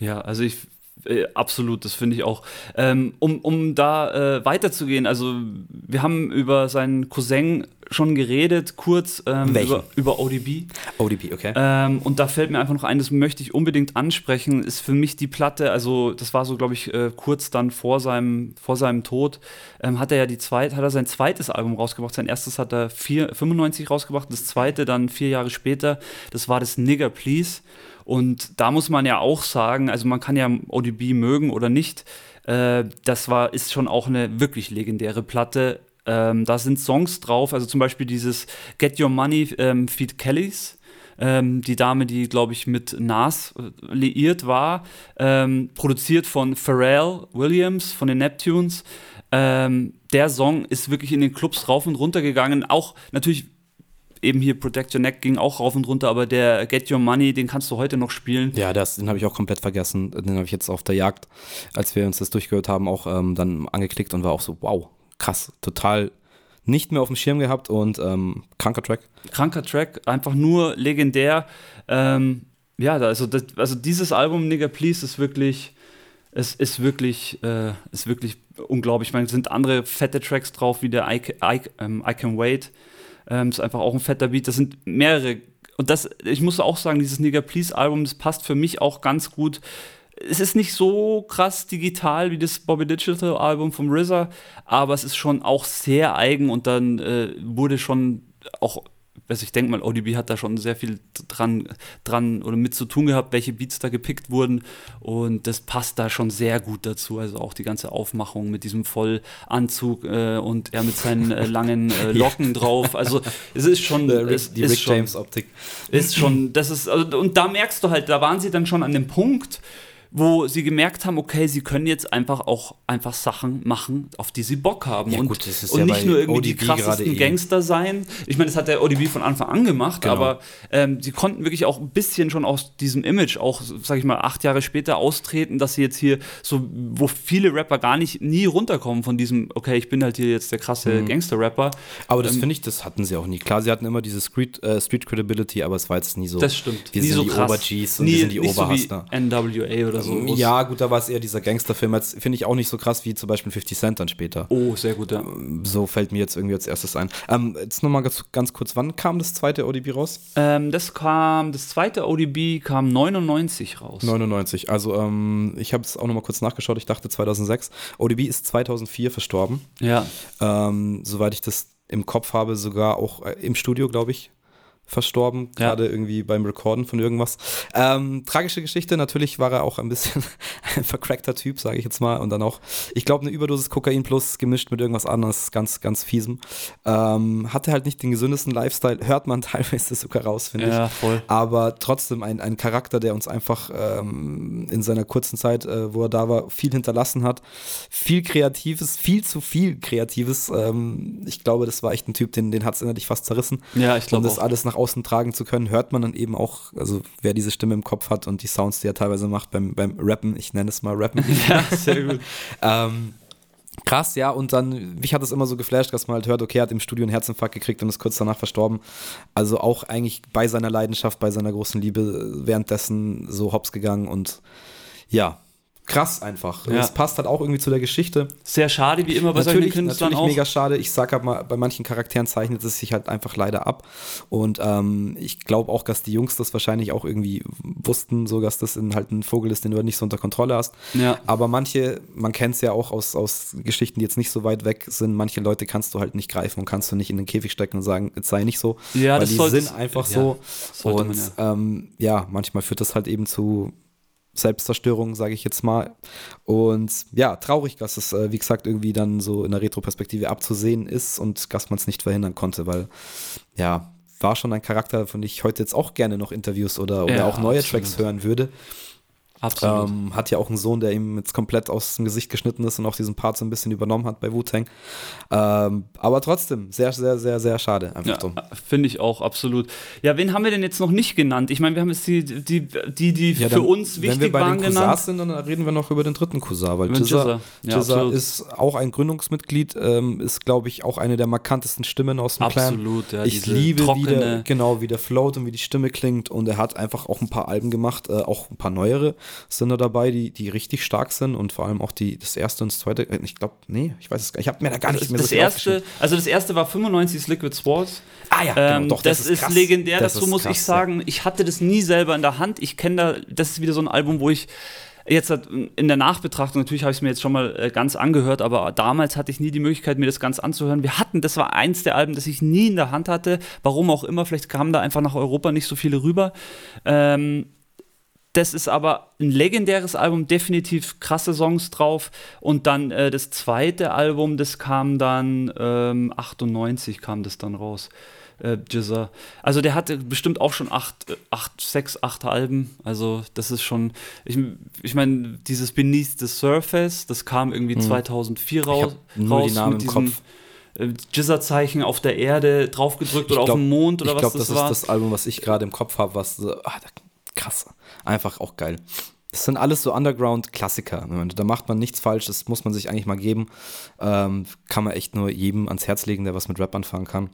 Ja, also ich äh, absolut, das finde ich auch. Ähm, um, um da äh, weiterzugehen, also wir haben über seinen Cousin schon geredet, kurz ähm, über, über ODB. ODB, okay. Ähm, und da fällt mir einfach noch ein, das möchte ich unbedingt ansprechen, ist für mich die Platte, also das war so, glaube ich, äh, kurz dann vor seinem, vor seinem Tod, ähm, hat er ja die zweite, hat er sein zweites Album rausgebracht. Sein erstes hat er vier, 95 rausgebracht, das zweite dann vier Jahre später, das war das Nigger Please. Und da muss man ja auch sagen, also man kann ja ODB mögen oder nicht, äh, das war, ist schon auch eine wirklich legendäre Platte. Ähm, da sind Songs drauf, also zum Beispiel dieses Get Your Money ähm, Feed Kellys. Ähm, die Dame, die, glaube ich, mit Nas äh, liiert war, ähm, produziert von Pharrell Williams von den Neptunes. Ähm, der Song ist wirklich in den Clubs rauf und runter gegangen. Auch natürlich eben hier Protect Your Neck ging auch rauf und runter, aber der Get Your Money, den kannst du heute noch spielen. Ja, das, den habe ich auch komplett vergessen. Den habe ich jetzt auf der Jagd, als wir uns das durchgehört haben, auch ähm, dann angeklickt und war auch so, wow, krass, total nicht mehr auf dem Schirm gehabt und ähm, kranker Track. Kranker Track, einfach nur legendär. Ähm, ja, also, das, also dieses Album, Nigga Please, ist wirklich es ist wirklich, äh, ist wirklich unglaublich. Ich meine, es sind andere fette Tracks drauf, wie der I, I, ähm, I Can Wait. Ähm, ist einfach auch ein fetter Beat. Das sind mehrere. Und das, ich muss auch sagen, dieses Nigga Please Album, das passt für mich auch ganz gut. Es ist nicht so krass digital wie das Bobby Digital Album vom RZA, aber es ist schon auch sehr eigen und dann äh, wurde schon auch also ich denke mal, ODB hat da schon sehr viel dran, dran oder mit zu tun gehabt, welche Beats da gepickt wurden. Und das passt da schon sehr gut dazu. Also auch die ganze Aufmachung mit diesem Vollanzug äh, und er mit seinen äh, langen äh, Locken drauf. Also es ist schon. Die, es, die Rick James-Optik. Ist schon, das ist, also, und da merkst du halt, da waren sie dann schon an dem Punkt, wo sie gemerkt haben, okay, sie können jetzt einfach auch einfach Sachen machen, auf die sie Bock haben. Ja, und, gut, und ja nicht nur irgendwie ODB die krassesten Gangster sein. Ich meine, das hat der ODB von Anfang an gemacht, genau. aber ähm, sie konnten wirklich auch ein bisschen schon aus diesem Image, auch, sag ich mal, acht Jahre später austreten, dass sie jetzt hier so, wo viele Rapper gar nicht nie runterkommen von diesem, okay, ich bin halt hier jetzt der krasse mhm. Gangster-Rapper. Aber das ähm, finde ich, das hatten sie auch nie. Klar, sie hatten immer diese Street, äh, Street Credibility, aber es war jetzt nie so. Das stimmt. Wir nie sind so die Ober-Gs und nie, wir sind die Oberhastler. So NWA oder so. Ja, gut, da war es eher dieser Gangsterfilm. Jetzt finde ich auch nicht so krass wie zum Beispiel 50 Cent dann später. Oh, sehr gut, ja. So fällt mir jetzt irgendwie als erstes ein. Ähm, jetzt nochmal ganz, ganz kurz, wann kam das zweite ODB raus? Ähm, das kam, das zweite ODB kam 99 raus. 99, also ähm, ich habe es auch nochmal kurz nachgeschaut, ich dachte 2006. ODB ist 2004 verstorben. Ja. Ähm, soweit ich das im Kopf habe, sogar auch äh, im Studio, glaube ich verstorben, ja. gerade irgendwie beim Recorden von irgendwas. Ähm, tragische Geschichte, natürlich war er auch ein bisschen ein vercrackter Typ, sage ich jetzt mal. Und dann auch, ich glaube, eine Überdosis Kokain plus gemischt mit irgendwas anderes, ganz, ganz fiesem. Ähm, hatte halt nicht den gesündesten Lifestyle, hört man teilweise sogar raus, finde ja, ich. Voll. Aber trotzdem ein, ein Charakter, der uns einfach ähm, in seiner kurzen Zeit, äh, wo er da war, viel hinterlassen hat. Viel Kreatives, viel zu viel Kreatives. Ähm, ich glaube, das war echt ein Typ, den, den hat es innerlich fast zerrissen. Ja, ich glaube. Und das auch. alles nach außen tragen zu können, hört man dann eben auch, also wer diese Stimme im Kopf hat und die Sounds, die er teilweise macht beim, beim Rappen, ich nenne es mal Rappen. ja, sehr gut. ähm, Krass, ja, und dann, mich hat es immer so geflasht, dass man halt hört, okay, er hat im Studio einen Herzinfarkt gekriegt und ist kurz danach verstorben. Also auch eigentlich bei seiner Leidenschaft, bei seiner großen Liebe währenddessen so hops gegangen und ja, krass einfach. Ja. Das passt halt auch irgendwie zu der Geschichte. Sehr schade, wie immer bei natürlich, solchen Künstlern Natürlich auch. mega schade. Ich sag halt mal, bei manchen Charakteren zeichnet es sich halt einfach leider ab. Und ähm, ich glaube auch, dass die Jungs das wahrscheinlich auch irgendwie wussten, so dass das in, halt ein Vogel ist, den du halt nicht so unter Kontrolle hast. Ja. Aber manche, man kennt es ja auch aus, aus Geschichten, die jetzt nicht so weit weg sind, manche Leute kannst du halt nicht greifen und kannst du nicht in den Käfig stecken und sagen, es sei nicht so. Ja, weil das die sind einfach ja, so. Und man, ja. Ähm, ja, manchmal führt das halt eben zu Selbstzerstörung, sage ich jetzt mal. Und ja, traurig, dass es, äh, wie gesagt, irgendwie dann so in der Retroperspektive abzusehen ist und dass man es nicht verhindern konnte, weil ja, war schon ein Charakter, von dem ich heute jetzt auch gerne noch Interviews oder, oder Ja, auch neue absolut. Tracks hören würde. Absolut. Ähm, hat ja auch einen Sohn, der ihm jetzt komplett aus dem Gesicht geschnitten ist und auch diesen Part so ein bisschen übernommen hat bei Wu-Tang. Ähm, aber trotzdem, sehr, sehr, sehr, sehr schade. Einfach Ja, finde ich auch, absolut. Ja, wen haben wir denn jetzt noch nicht genannt? Ich meine, wir haben jetzt die, die, die, die Ja, für dann, uns Wenn wir wichtig bei waren den genannt. Cousins sind, dann reden wir noch über den dritten Cousin, weil Jizza. Ja, ist auch ein Gründungsmitglied, ähm, ist, glaube ich, auch eine der markantesten Stimmen aus dem Clan. Absolut, ja. ich liebe, wie der, genau, wie der float und wie die Stimme klingt. Und er hat einfach auch ein paar Alben gemacht, äh, auch ein paar neuere sind da dabei, die, die richtig stark sind und vor allem auch die, das erste und das zweite. äh, Ich glaube, nee, ich weiß es gar nicht. Ich habe mir da gar nicht das, mehr das so erste, also das erste war 95 Liquid Swords. Ah ja, Ähm, genau, doch, das, ist, krass. legendär, Das dazu muss krass, ich sagen, ich hatte das nie selber in der Hand. Ich kenne da, das ist wieder so ein Album, wo ich jetzt in der Nachbetrachtung, natürlich habe ich es mir jetzt schon mal äh, ganz angehört, aber damals hatte ich nie die Möglichkeit, mir das ganz anzuhören. Wir hatten, das war eins der Alben, das ich nie in der Hand hatte, warum auch immer, vielleicht kamen da einfach nach Europa nicht so viele rüber. Ähm, das ist aber ein legendäres Album, definitiv krasse Songs drauf. Und dann äh, das zweite Album, das kam dann ähm, 98 kam das dann raus. Äh. Also der hatte bestimmt auch schon acht, äh, acht, sechs, acht Alben. Also das ist schon, ich, ich meine, dieses Beneath the Surface, das kam irgendwie 2004 Ich raus, hab nur die raus Namen mit diesem Kopf. äh, Jizza-Zeichen auf der Erde draufgedrückt oder Ich glaub- auf dem Mond oder ich was glaub, das, das war. ist das Album, was ich gerade im Kopf habe, was so, ah, krass, einfach auch geil. Das sind alles so Underground-Klassiker. Da macht man nichts falsch, das muss man sich eigentlich mal geben. Ähm, kann man echt nur jedem ans Herz legen, der was mit Rap anfangen kann.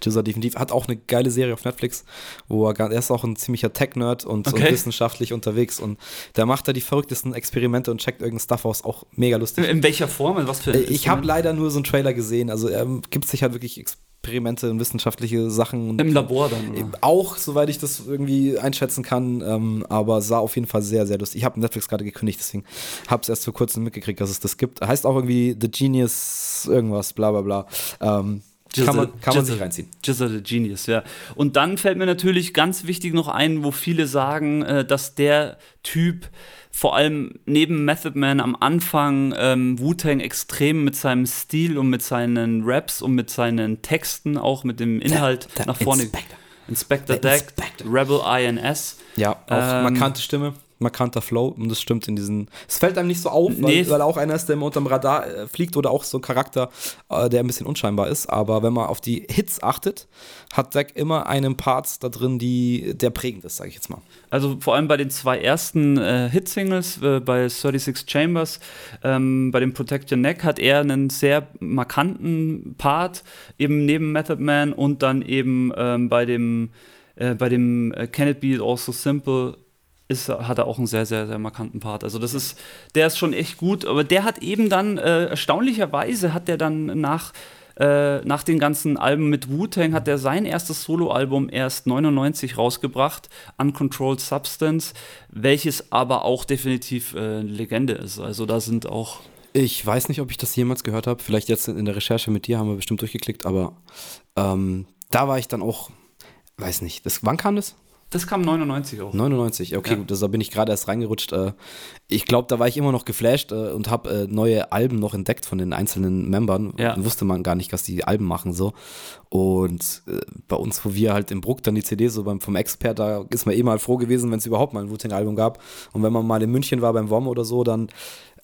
GZA definitiv. Hat auch eine geile Serie auf Netflix, wo er, er ist auch ein ziemlicher Tech-Nerd und, Okay. und wissenschaftlich unterwegs und der macht da die verrücktesten Experimente und checkt irgendein Stuff aus. Auch mega lustig. In welcher Form? In was für Äh, Ich habe leider nur so einen Trailer gesehen. Also er gibt sich halt wirklich Experimente und wissenschaftliche Sachen. Im Labor dann, oder? Auch, soweit ich das irgendwie einschätzen kann. Ähm, aber sah auf jeden Fall sehr, sehr lustig. Ich habe Netflix gerade gekündigt, deswegen habe es erst vor kurzem mitgekriegt, dass es das gibt. Heißt auch irgendwie The Genius irgendwas, bla bla bla. Ähm, Jizzle- kann man, kann man Jizzle- sich reinziehen. Jizzle the Genius, ja. Und dann fällt mir natürlich ganz wichtig noch ein, wo viele sagen, äh, dass der Typ vor allem neben Method Man am Anfang ähm, Wu-Tang extrem mit seinem Stil und mit seinen Raps und mit seinen Texten, auch mit dem Inhalt Der- der nach vorne. Inspector. Inspector Deck, Inspector. Rebel INS. Ja, auch Ähm, markante Stimme, markanter Flow und das stimmt in diesen. Es fällt einem nicht so auf, weil, Nee. weil auch einer ist, der immer unterm Radar äh, fliegt oder auch so ein Charakter, äh, der ein bisschen unscheinbar ist. Aber wenn man auf die Hits achtet, hat Deck immer einen Part da drin, die, der prägend ist, sage ich jetzt mal. Also vor allem bei den zwei ersten äh, Hit-Singles, äh, bei 36 Chambers, ähm, bei dem Protect Your Neck hat er einen sehr markanten Part, eben neben Method Man und dann eben ähm, bei dem, äh, bei dem äh, Can It Be Also Simple ist, hat er auch einen sehr, sehr, sehr markanten Part. Also das ist, der ist schon echt gut, aber der hat eben dann, äh, erstaunlicherweise hat der dann nach äh, nach den ganzen Alben mit Wu-Tang hat er sein erstes Soloalbum erst 99 rausgebracht, Uncontrolled Substance, welches aber auch definitiv äh, Legende ist. Also da sind auch Ich weiß nicht, ob ich das jemals gehört habe. Vielleicht jetzt in der Recherche mit dir haben wir bestimmt durchgeklickt, aber ähm, da war ich dann auch, weiß nicht, das, wann kam das? Das kam 99 auch. 99, okay, Ja. gut, das, da bin ich gerade erst reingerutscht. Äh, ich glaube, da war ich immer noch geflasht äh, und habe äh, neue Alben noch entdeckt von den einzelnen Membern. Ja. Wusste man gar nicht, dass die Alben machen so. Und bei uns, wo wir halt im Bruck dann die CD so beim, vom Expert, da ist man eh mal froh gewesen, wenn es überhaupt mal ein Wu-Tang-Album gab. Und wenn man mal in München war beim WOM oder so, dann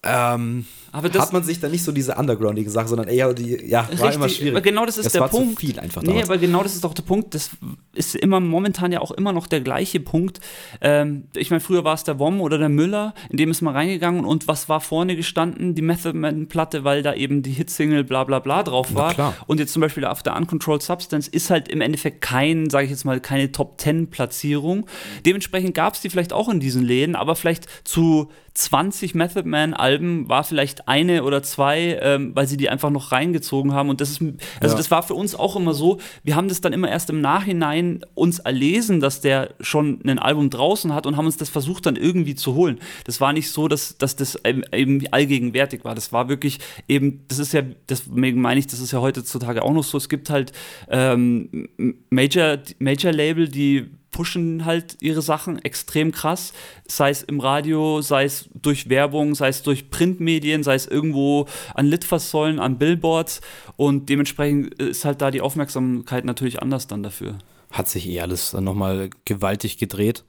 ähm, das- hat man sich dann nicht so diese undergroundige Sache, sondern eher die, ja, war immer schwierig. Aber genau das ist es der war Punkt. Zu viel einfach nee, damals. aber genau das ist doch der Punkt. Das ist immer momentan ja auch immer noch der gleiche Punkt. Ähm, ich meine, früher war es der Wom oder der Müller, in dem ist man reingegangen und was war vorne gestanden? Die Method Man Platte, weil da eben die Hitsingle bla bla bla drauf war. Und jetzt zum Beispiel After Uncontrolled Substance ist halt im Endeffekt kein, sage ich jetzt mal, keine Top 10 Platzierung. Dementsprechend gab es die vielleicht auch in diesen Läden, aber vielleicht zu 20 Method Man Alben war vielleicht eine oder zwei, ähm, weil sie die einfach noch reingezogen haben. Und das ist, also Ja. das war für uns auch immer so. Wir haben das dann immer erst im Nachhinein uns erlesen, dass der schon ein Album draußen hat und haben uns das versucht dann irgendwie zu holen. Das war nicht so, dass, dass das eben, eben allgegenwärtig war. Das war wirklich eben, das ist ja, deswegen meine ich, das ist ja heutzutage auch noch so. Es gibt halt ähm, Major, Major Label, die pushen halt ihre Sachen extrem krass, sei es im Radio, sei es durch Werbung, sei es durch Printmedien, sei es irgendwo an Litfaßsäulen, an Billboards und dementsprechend ist halt da die Aufmerksamkeit natürlich anders dann dafür. hat sich eh alles nochmal gewaltig gedreht.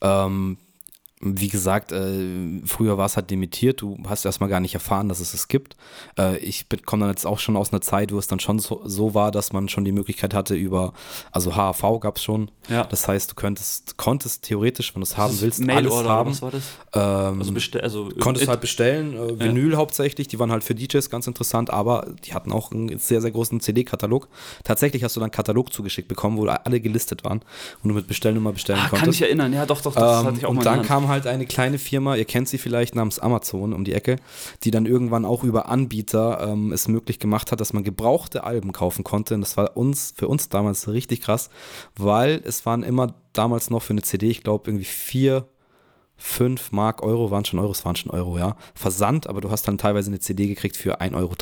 Ähm, wie gesagt, äh, früher war es halt limitiert. Du hast erstmal gar nicht erfahren, dass es es gibt. Äh, ich komme dann jetzt auch schon aus einer Zeit, wo es dann schon so, so war, dass man schon die Möglichkeit hatte über, also HAV gab es schon. Ja. Das heißt, du könntest, konntest theoretisch, wenn du es haben willst, Mailorder, alles haben. Was war das? Ähm, Also, bestell, also konntest halt bestellen, äh, Vinyl hauptsächlich, die waren halt für DJs ganz interessant, aber die hatten auch einen sehr, sehr großen CD-Katalog. Tatsächlich hast du dann einen Katalog zugeschickt bekommen, wo alle gelistet waren und du mit Bestellnummer bestellen ah, konntest. kann ich erinnern, ja doch, doch, das Ähm, hatte ich auch und mal dann kam halt eine kleine Firma, ihr kennt sie vielleicht namens Amazon um die Ecke, die dann irgendwann auch über Anbieter ähm, es möglich gemacht hat, dass man gebrauchte Alben kaufen konnte. Und das war uns für uns damals richtig krass, weil es waren immer damals noch für eine CD, ich glaube irgendwie vier 5 Mark, Euro waren schon Euros, waren schon Euro, ja. Versand, aber du hast dann teilweise eine CD gekriegt für 1,30 Euro.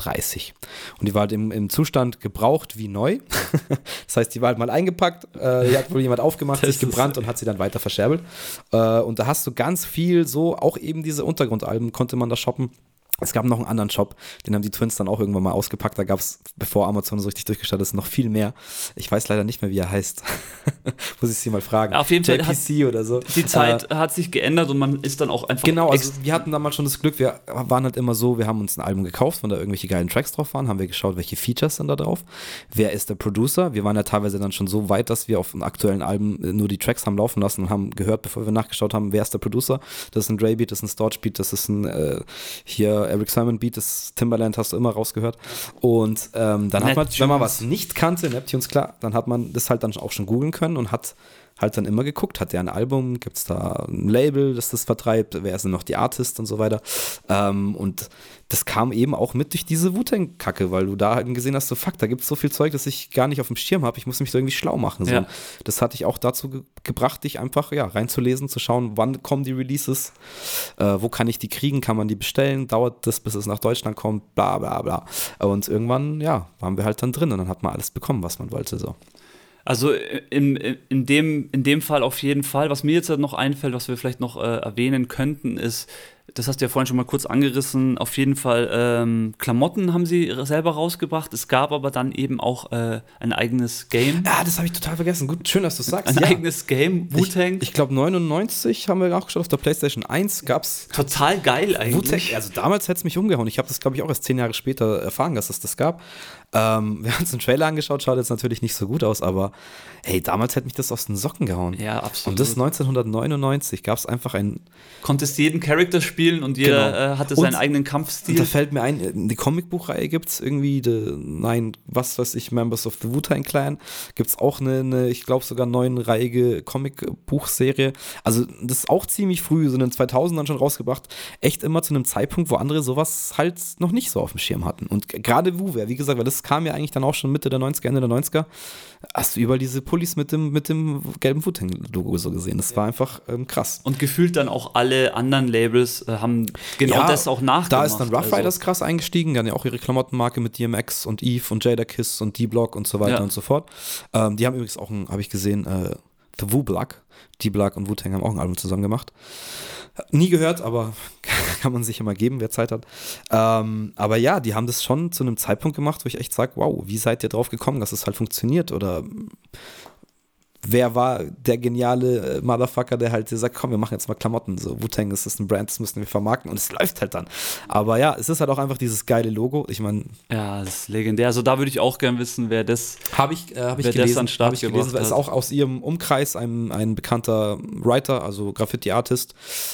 Und die war halt im, im Zustand gebraucht wie neu. das heißt, die war halt mal eingepackt, äh, die hat wohl jemand aufgemacht, sich gebrannt und hat sie dann weiter verscherbelt. Äh, und da hast du ganz viel so, auch eben diese Untergrundalben konnte man da shoppen. Es gab noch einen anderen Shop, den haben die Twins dann auch irgendwann mal ausgepackt. Da gab es, bevor Amazon so richtig durchgestartet ist, noch viel mehr. Ich weiß leider nicht mehr, wie er heißt. Muss ich sie mal fragen. Auf jeden Fall JPC oder so. Die Zeit hat sich geändert und man ist dann auch einfach Genau, also wir hatten damals schon das Glück, wir waren halt immer so, wir haben uns ein Album gekauft, wenn da irgendwelche geilen Tracks drauf waren, haben wir geschaut, welche Features sind da drauf, wer ist der Producer. Wir waren ja teilweise dann schon so weit, dass wir auf den aktuellen Alben äh, nur die Tracks haben laufen lassen und haben gehört, bevor wir nachgeschaut haben, wer ist der Producer. Das ist ein Dre Beat, das ist ein Storch Beat, das ist ein äh, hier Eric Simon Beat, das Timberland hast du immer rausgehört. Und ähm, dann hat man, wenn man was nicht kannte, Neptunes, klar, dann hat man das halt dann auch schon googeln können und hat halt dann immer geguckt, hat der ein Album, gibt es da ein Label, das das vertreibt, wer sind noch die Artists und so weiter. Ähm, und das kam eben auch mit durch diese Wu-Tang-Kacke, weil du da halt gesehen hast, so fuck, da gibt es so viel Zeug, das ich gar nicht auf dem Schirm habe, ich muss mich da irgendwie schlau machen. So. Ja. Das hatte ich auch dazu ge gebracht, dich einfach ja, reinzulesen, zu schauen, wann kommen die Releases, äh, wo kann ich die kriegen, kann man die bestellen, dauert das, bis es nach Deutschland kommt, bla bla bla. Und irgendwann, ja, waren wir halt dann drin und dann hat man alles bekommen, was man wollte. So. Also in, in, dem, in dem Fall auf jeden Fall. Was mir jetzt halt noch einfällt, was wir vielleicht noch äh, erwähnen könnten, ist, das hast du ja vorhin schon mal kurz angerissen, auf jeden Fall ähm, Klamotten haben sie selber rausgebracht. Es gab aber dann eben auch äh, ein eigenes Game. Ja, das habe ich total vergessen. Gut, schön, dass du sagst. Ein ja. eigenes Game, Wu-Tang. Ich, ich glaube 99 haben wir nachgeschaut, auf der Playstation 1 gab es Total geil eigentlich. Also damals hätte es mich umgehauen. Ich habe das, glaube ich, auch erst zehn Jahre später erfahren, dass es das gab. Ähm, wir haben uns den Trailer angeschaut, schaut jetzt natürlich nicht so gut aus, aber hey, damals hätte mich das aus den Socken gehauen. Ja, absolut. Und das 1999 gab es einfach ein. Konntest jeden Charakter spielen und jeder Genau. äh, hatte Und- seinen eigenen Und Kampfstil. da fällt mir ein, die Comicbuchreihe gibt es irgendwie, the, nein, was weiß ich, Members of the Wu-Tang Clan. Gibt es auch eine, eine ich glaube sogar neunreihige Comicbuchserie. Also das ist auch ziemlich früh, so in den 2000ern schon rausgebracht. Echt immer zu einem Zeitpunkt, wo andere sowas halt noch nicht so auf dem Schirm hatten. Und gerade WoW, wie gesagt, weil das kam ja eigentlich dann auch schon Mitte der 90er, Ende der 90er, hast du überall diese Pullis mit dem, mit dem gelben Wu-Tang-Logo so gesehen. Das war einfach ähm, krass. und gefühlt dann auch alle anderen Labels äh, haben genau Ja, das auch nachgemacht. Da ist dann Rough Also- Riders krass eingestiegen. Haben ja auch ihre Klamottenmarke mit DMX und Eve und Jada Kiss und D-Block und so weiter Ja. und so fort. Ähm, die haben übrigens auch, habe ich gesehen, äh, The Wu-Block. D-Block und Wu-Tang haben auch ein Album zusammen gemacht. Nie gehört, aber kann man sich immer geben, wer Zeit hat. Ähm, aber ja, die haben das schon zu einem Zeitpunkt gemacht, wo ich echt sage, wow, wie seid ihr drauf gekommen, dass es halt funktioniert? Oder wer war der geniale äh, Motherfucker, der halt sagt, komm, wir machen jetzt mal Klamotten. So, Wu-Tang ist das ein Brand, das müssen wir vermarkten und es läuft halt dann. Aber ja, es ist halt auch einfach dieses geile Logo. Ich meine, Ja, das ist legendär. Also da würde ich auch gern wissen, wer das. habe ich, äh, hab ich gelesen. an den Start hab ich gelesen, hat. auch aus ihrem Umkreis ein, ein bekannter Writer, also Graffiti-Artist,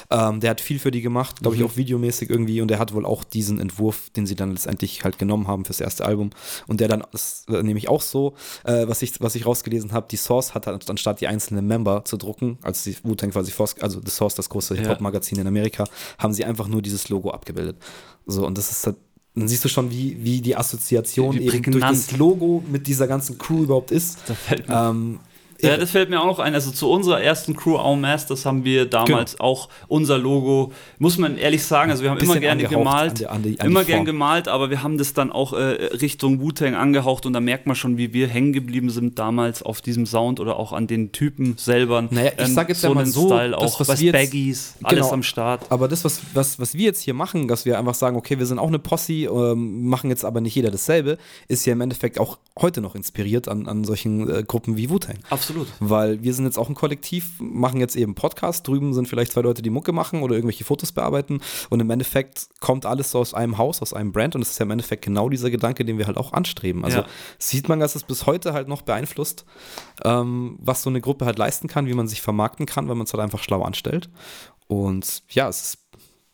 ähm, der hat viel für die gemacht, glaube ich Mhm. auch videomäßig irgendwie und der hat wohl auch diesen Entwurf, den sie dann letztendlich halt genommen haben fürs erste Album und der dann ist nämlich auch so, äh, was ich was ich rausgelesen habe, die Source hat halt anstatt die einzelnen Member zu drucken, als die Wu-Tang quasi Force, also The Source, das große. Hip-Hop-Magazin in Amerika, haben sie einfach nur dieses Logo abgebildet. So und das ist halt dann siehst du schon, wie, wie die Assoziation Wie eben durch das Logo mit dieser ganzen Crew überhaupt ist. Da fällt mir Ähm, Ja, das fällt mir auch noch ein. Also zu unserer ersten Crew Au Masters haben wir damals auch unser Logo, muss man ehrlich sagen, also wir haben immer gerne gemalt, an die- an die- an immer gern gemalt, aber wir haben das dann auch äh, Richtung Wu-Tang angehaucht und da merkt man schon, wie wir hängen geblieben sind damals auf diesem Sound oder auch an den Typen selber. Naja, ich sag jetzt ja mal so, Style das, auch, was was Baggies, alles Genau. am Start. Aber das, was, was, was wir jetzt hier machen, dass wir einfach sagen, okay, wir sind auch eine Posse, ähm, machen jetzt aber nicht jeder dasselbe, ist ja im Endeffekt auch heute noch inspiriert an, an solchen äh, Gruppen wie Wu-Tang. Absolut. Weil wir sind jetzt auch ein Kollektiv, machen jetzt eben Podcast. Drüben sind vielleicht zwei Leute, die Mucke machen oder irgendwelche Fotos bearbeiten. Und im Endeffekt kommt alles so aus einem Haus, aus einem Brand. Und es ist ja im Endeffekt genau dieser Gedanke, den wir halt auch anstreben. Also Ja. sieht man, dass es bis heute halt noch beeinflusst, ähm, was so eine Gruppe halt leisten kann, wie man sich vermarkten kann, wenn man es halt einfach schlau anstellt. Und ja, es ist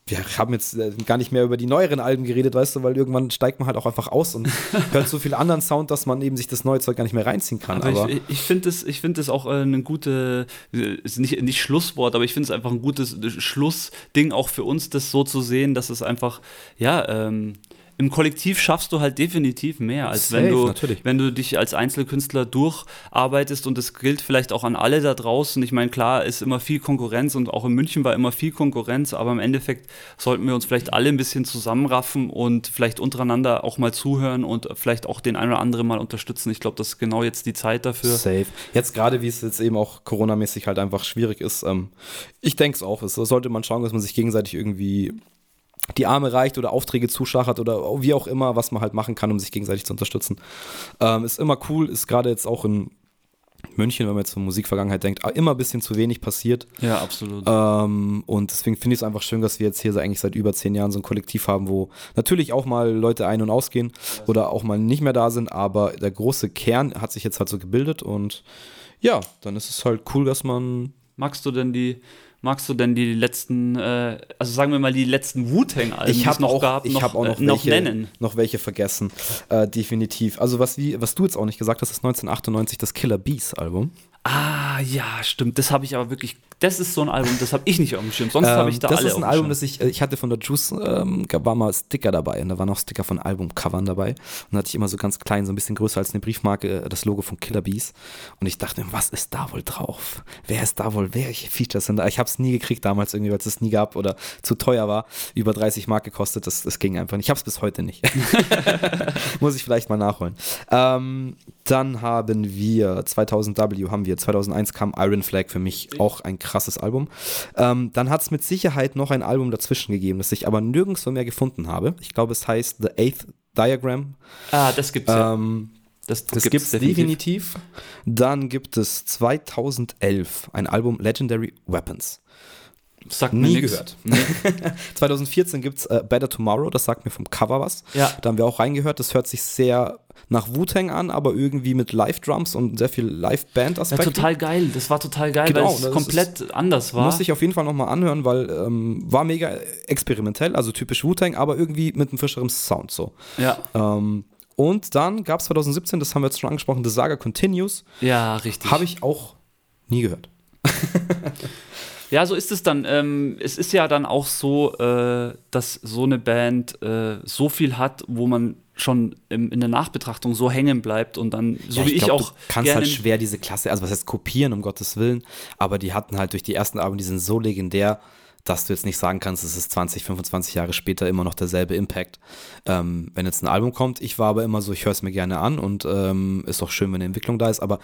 wir haben jetzt äh, gar nicht mehr über die neueren Alben geredet, weißt du, weil irgendwann steigt man halt auch einfach aus und hört so viel anderen Sound, dass man eben sich das neue Zeug gar nicht mehr reinziehen kann. Aber, Aber, ich, ich finde es ich find das auch äh, ein gute, äh, nicht, nicht Schlusswort, aber ich finde es einfach ein gutes Schlussding auch für uns, das so zu sehen, dass es einfach, ja, ähm, im Kollektiv schaffst du halt definitiv mehr, als wenn Safe, du, natürlich. wenn du dich als Einzelkünstler durcharbeitest und das gilt vielleicht auch an alle da draußen. Ich meine, klar ist immer viel Konkurrenz und auch in München war immer viel Konkurrenz, aber im Endeffekt sollten wir uns vielleicht alle ein bisschen zusammenraffen und vielleicht untereinander auch mal zuhören und vielleicht auch den einen oder anderen mal unterstützen. Ich glaube, das ist genau jetzt die Zeit dafür. Safe. Jetzt gerade, wie es jetzt eben auch Corona-mäßig halt einfach schwierig ist. Ähm, ich denke es auch. Es sollte man schauen, dass man sich gegenseitig irgendwie die Arme reicht oder Aufträge zuschachert oder wie auch immer, was man halt machen kann, um sich gegenseitig zu unterstützen. Ähm, ist immer cool, ist gerade jetzt auch in München, wenn man jetzt zur Musikvergangenheit denkt, immer ein bisschen zu wenig passiert. Ja, absolut. Ähm, und deswegen finde ich es einfach schön, dass wir jetzt hier so eigentlich seit über zehn Jahren so ein Kollektiv haben, wo natürlich auch mal Leute ein- und ausgehen oder auch mal nicht mehr da sind, aber der große Kern hat sich jetzt halt so gebildet und ja, dann ist es halt cool, dass man. Magst du denn die, magst du denn die letzten, äh, also sagen wir mal die letzten Wu-Tang-Alben, die es noch auch, gab, ich noch, auch noch, äh, noch welche, nennen? Noch welche vergessen, äh, definitiv. Also was, wie, was du jetzt auch nicht gesagt hast, ist 1998 das Killer Bees Album. Ah, ja, stimmt. Das habe ich aber wirklich. Das ist so ein Album, das habe ich nicht auf dem Schirm. Sonst ähm, habe ich da das alle Das ist ein Album, das ich, äh, ich hatte von der Juice, ähm, war mal Sticker dabei und da waren auch Sticker von Albumcovern dabei. Und da hatte ich immer so ganz klein, so ein bisschen größer als eine Briefmarke, äh, das Logo von Killer Bees. Und ich dachte mir, was ist da wohl drauf? Wer ist da wohl? Welche Features sind da? Ich habe es nie gekriegt damals irgendwie, weil es es nie gab oder zu teuer war. Über 30 Mark gekostet, das, das ging einfach nicht. Ich habe es bis heute nicht. Muss ich vielleicht mal nachholen. Ähm, dann haben wir 2000W, haben wir 2001 kam Iron Flag für mich auch ein krasses Album. Ähm, dann hat es mit Sicherheit noch ein Album dazwischen gegeben, das ich aber nirgendwo mehr gefunden habe. Ich glaube, es heißt The Eighth Diagram. Ah, das gibt's ähm, ja. Das, das gibt es definitiv. definitiv. Dann gibt es 2011 ein Album Legendary Weapons. Sagt Nie nix. gehört. Nee. 2014 gibt es äh, Better Tomorrow, das sagt mir vom Cover was. Ja. Da haben wir auch reingehört. Das hört sich sehr nach Wu-Tang an, aber irgendwie mit Live-Drums und sehr viel Live-Band-Aspekten. Ja, total geil. Das war total geil, genau, weil es komplett ist, anders war. Muss ich auf jeden Fall nochmal anhören, weil ähm, war mega experimentell, also typisch Wu-Tang, aber irgendwie mit einem frischeren Sound so. Ja. Ähm, und dann gab es 2017, das haben wir jetzt schon angesprochen, The Saga Continues. Ja, richtig. Habe ich auch nie gehört. Ja, so ist es dann. Ähm, es ist ja dann auch so, äh, dass so eine Band äh, so viel hat, wo man schon im, in der Nachbetrachtung so hängen bleibt und dann, so ja, wie ich, glaub, auch. Du kannst halt schwer diese Klasse, also was heißt kopieren, um Gottes Willen, aber die hatten halt durch die ersten Alben, die sind so legendär, dass du jetzt nicht sagen kannst, es ist 20, 25 Jahre später immer noch derselbe Impact. Ähm, wenn jetzt ein Album kommt, ich war aber immer so, ich höre es mir gerne an und ähm, ist auch schön, wenn eine Entwicklung da ist, aber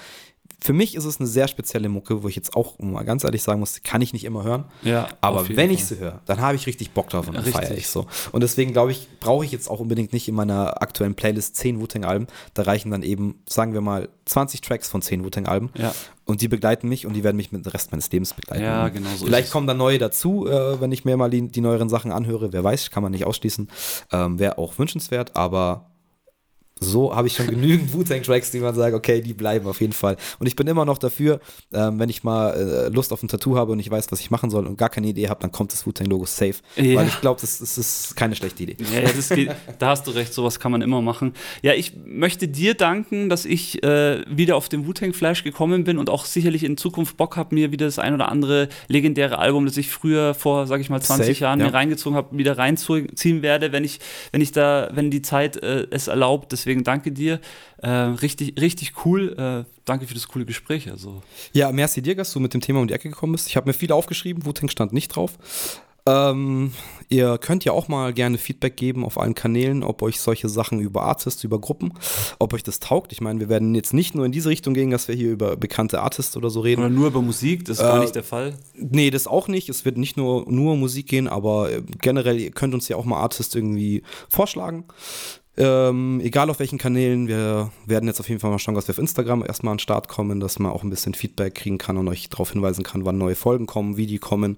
für mich ist es eine sehr spezielle Mucke, wo ich jetzt auch mal ganz ehrlich sagen muss, kann ich nicht immer hören. Ja, aber wenn ich sie höre, dann habe ich richtig Bock drauf und dann feiere ich so. Und deswegen glaube ich, brauche ich jetzt auch unbedingt nicht in meiner aktuellen Playlist 10 Wu-Tang-Alben. Da reichen dann eben, sagen wir mal, 20 Tracks von 10 Wu-Tang-Alben. Ja. Und die begleiten mich und die werden mich mit dem Rest meines Lebens begleiten. Ja, genau so. Vielleicht kommen da neue dazu, äh, wenn ich mir mal die, die, neueren Sachen anhöre. Wer weiß, kann man nicht ausschließen. Ähm, Wäre auch wünschenswert, aber so habe ich schon genügend Wu-Tang-Tracks, die man sagt, okay, die bleiben auf jeden Fall. Und ich bin immer noch dafür, ähm, wenn ich mal äh, Lust auf ein Tattoo habe und ich weiß, was ich machen soll und gar keine Idee habe, dann kommt das Wu-Tang-Logo safe. Ja. Weil ich glaube, das, das, ist keine schlechte Idee. Ja, geht, da hast du recht, sowas kann man immer machen. Ja, ich möchte dir danken, dass ich äh, wieder auf den Wu-Tang-Flash gekommen bin und auch sicherlich in Zukunft Bock habe, mir wieder das ein oder andere legendäre Album, das ich früher vor, sag ich mal, 20 safe, Jahren ja. mir reingezogen habe, wieder reinziehen werde, wenn ich, wenn ich da, wenn die Zeit äh, es erlaubt. Deswegen deswegen danke dir. Äh, richtig, richtig cool. Äh, danke für das coole Gespräch. Also. Ja, merci dir, dass du mit dem Thema um die Ecke gekommen bist. Ich habe mir viel aufgeschrieben, Wu-Tang stand nicht drauf. Ähm, ihr könnt ja auch mal gerne Feedback geben auf allen Kanälen, ob euch solche Sachen über Artists, über Gruppen, ob euch das taugt. Ich meine, wir werden jetzt nicht nur in diese Richtung gehen, dass wir hier über bekannte Artists oder so reden. Oder nur über Musik, das ist äh, gar nicht der Fall. Nee, das auch nicht. Es wird nicht nur, nur Musik gehen, aber generell, ihr könnt uns ja auch mal Artists irgendwie vorschlagen. Ähm, egal auf welchen Kanälen, wir werden jetzt auf jeden Fall mal schauen, dass wir auf Instagram erstmal an den Start kommen, dass man auch ein bisschen Feedback kriegen kann und euch darauf hinweisen kann, wann neue Folgen kommen, wie die kommen.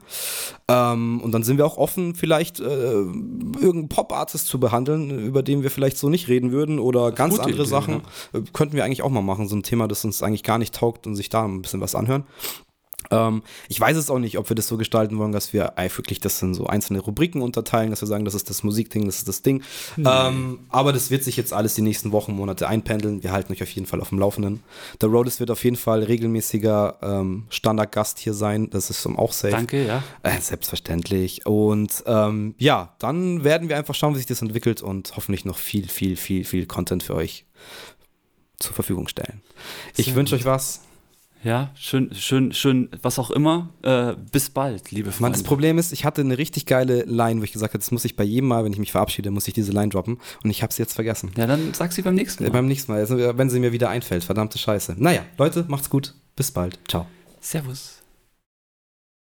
Ähm, und dann sind wir auch offen, vielleicht äh, irgendeinen Pop-Artist zu behandeln, über den wir vielleicht so nicht reden würden oder ganz andere Idee, Sachen. Ja. Könnten wir eigentlich auch mal machen, so ein Thema, das uns eigentlich gar nicht taugt und sich da ein bisschen was anhören. Ähm, ich weiß es auch nicht, ob wir das so gestalten wollen, dass wir wirklich das in so einzelne Rubriken unterteilen, dass wir sagen, das ist das Musikding, das ist das Ding. Ähm, aber das wird sich jetzt alles die nächsten Wochen, Monate einpendeln. Wir halten euch auf jeden Fall auf dem Laufenden. Der Roadis wird auf jeden Fall regelmäßiger ähm, Standardgast hier sein. Das ist auch safe. Danke, ja. Äh, selbstverständlich. Und ähm, ja, dann werden wir einfach schauen, wie sich das entwickelt und hoffentlich noch viel, viel, viel, viel Content für euch zur Verfügung stellen. Ich wünsche euch was. Ja, schön, schön, schön, was auch immer. Äh, bis bald, liebe Freunde. Mann, das Problem ist, ich hatte eine richtig geile Line, wo ich gesagt habe, das muss ich bei jedem Mal, wenn ich mich verabschiede, muss ich diese Line droppen. Und ich habe sie jetzt vergessen. Ja, dann sag sie beim nächsten Mal. Äh, beim nächsten Mal, also, wenn sie mir wieder einfällt. Verdammte Scheiße. Naja, Leute, macht's gut. Bis bald. Ciao. Servus.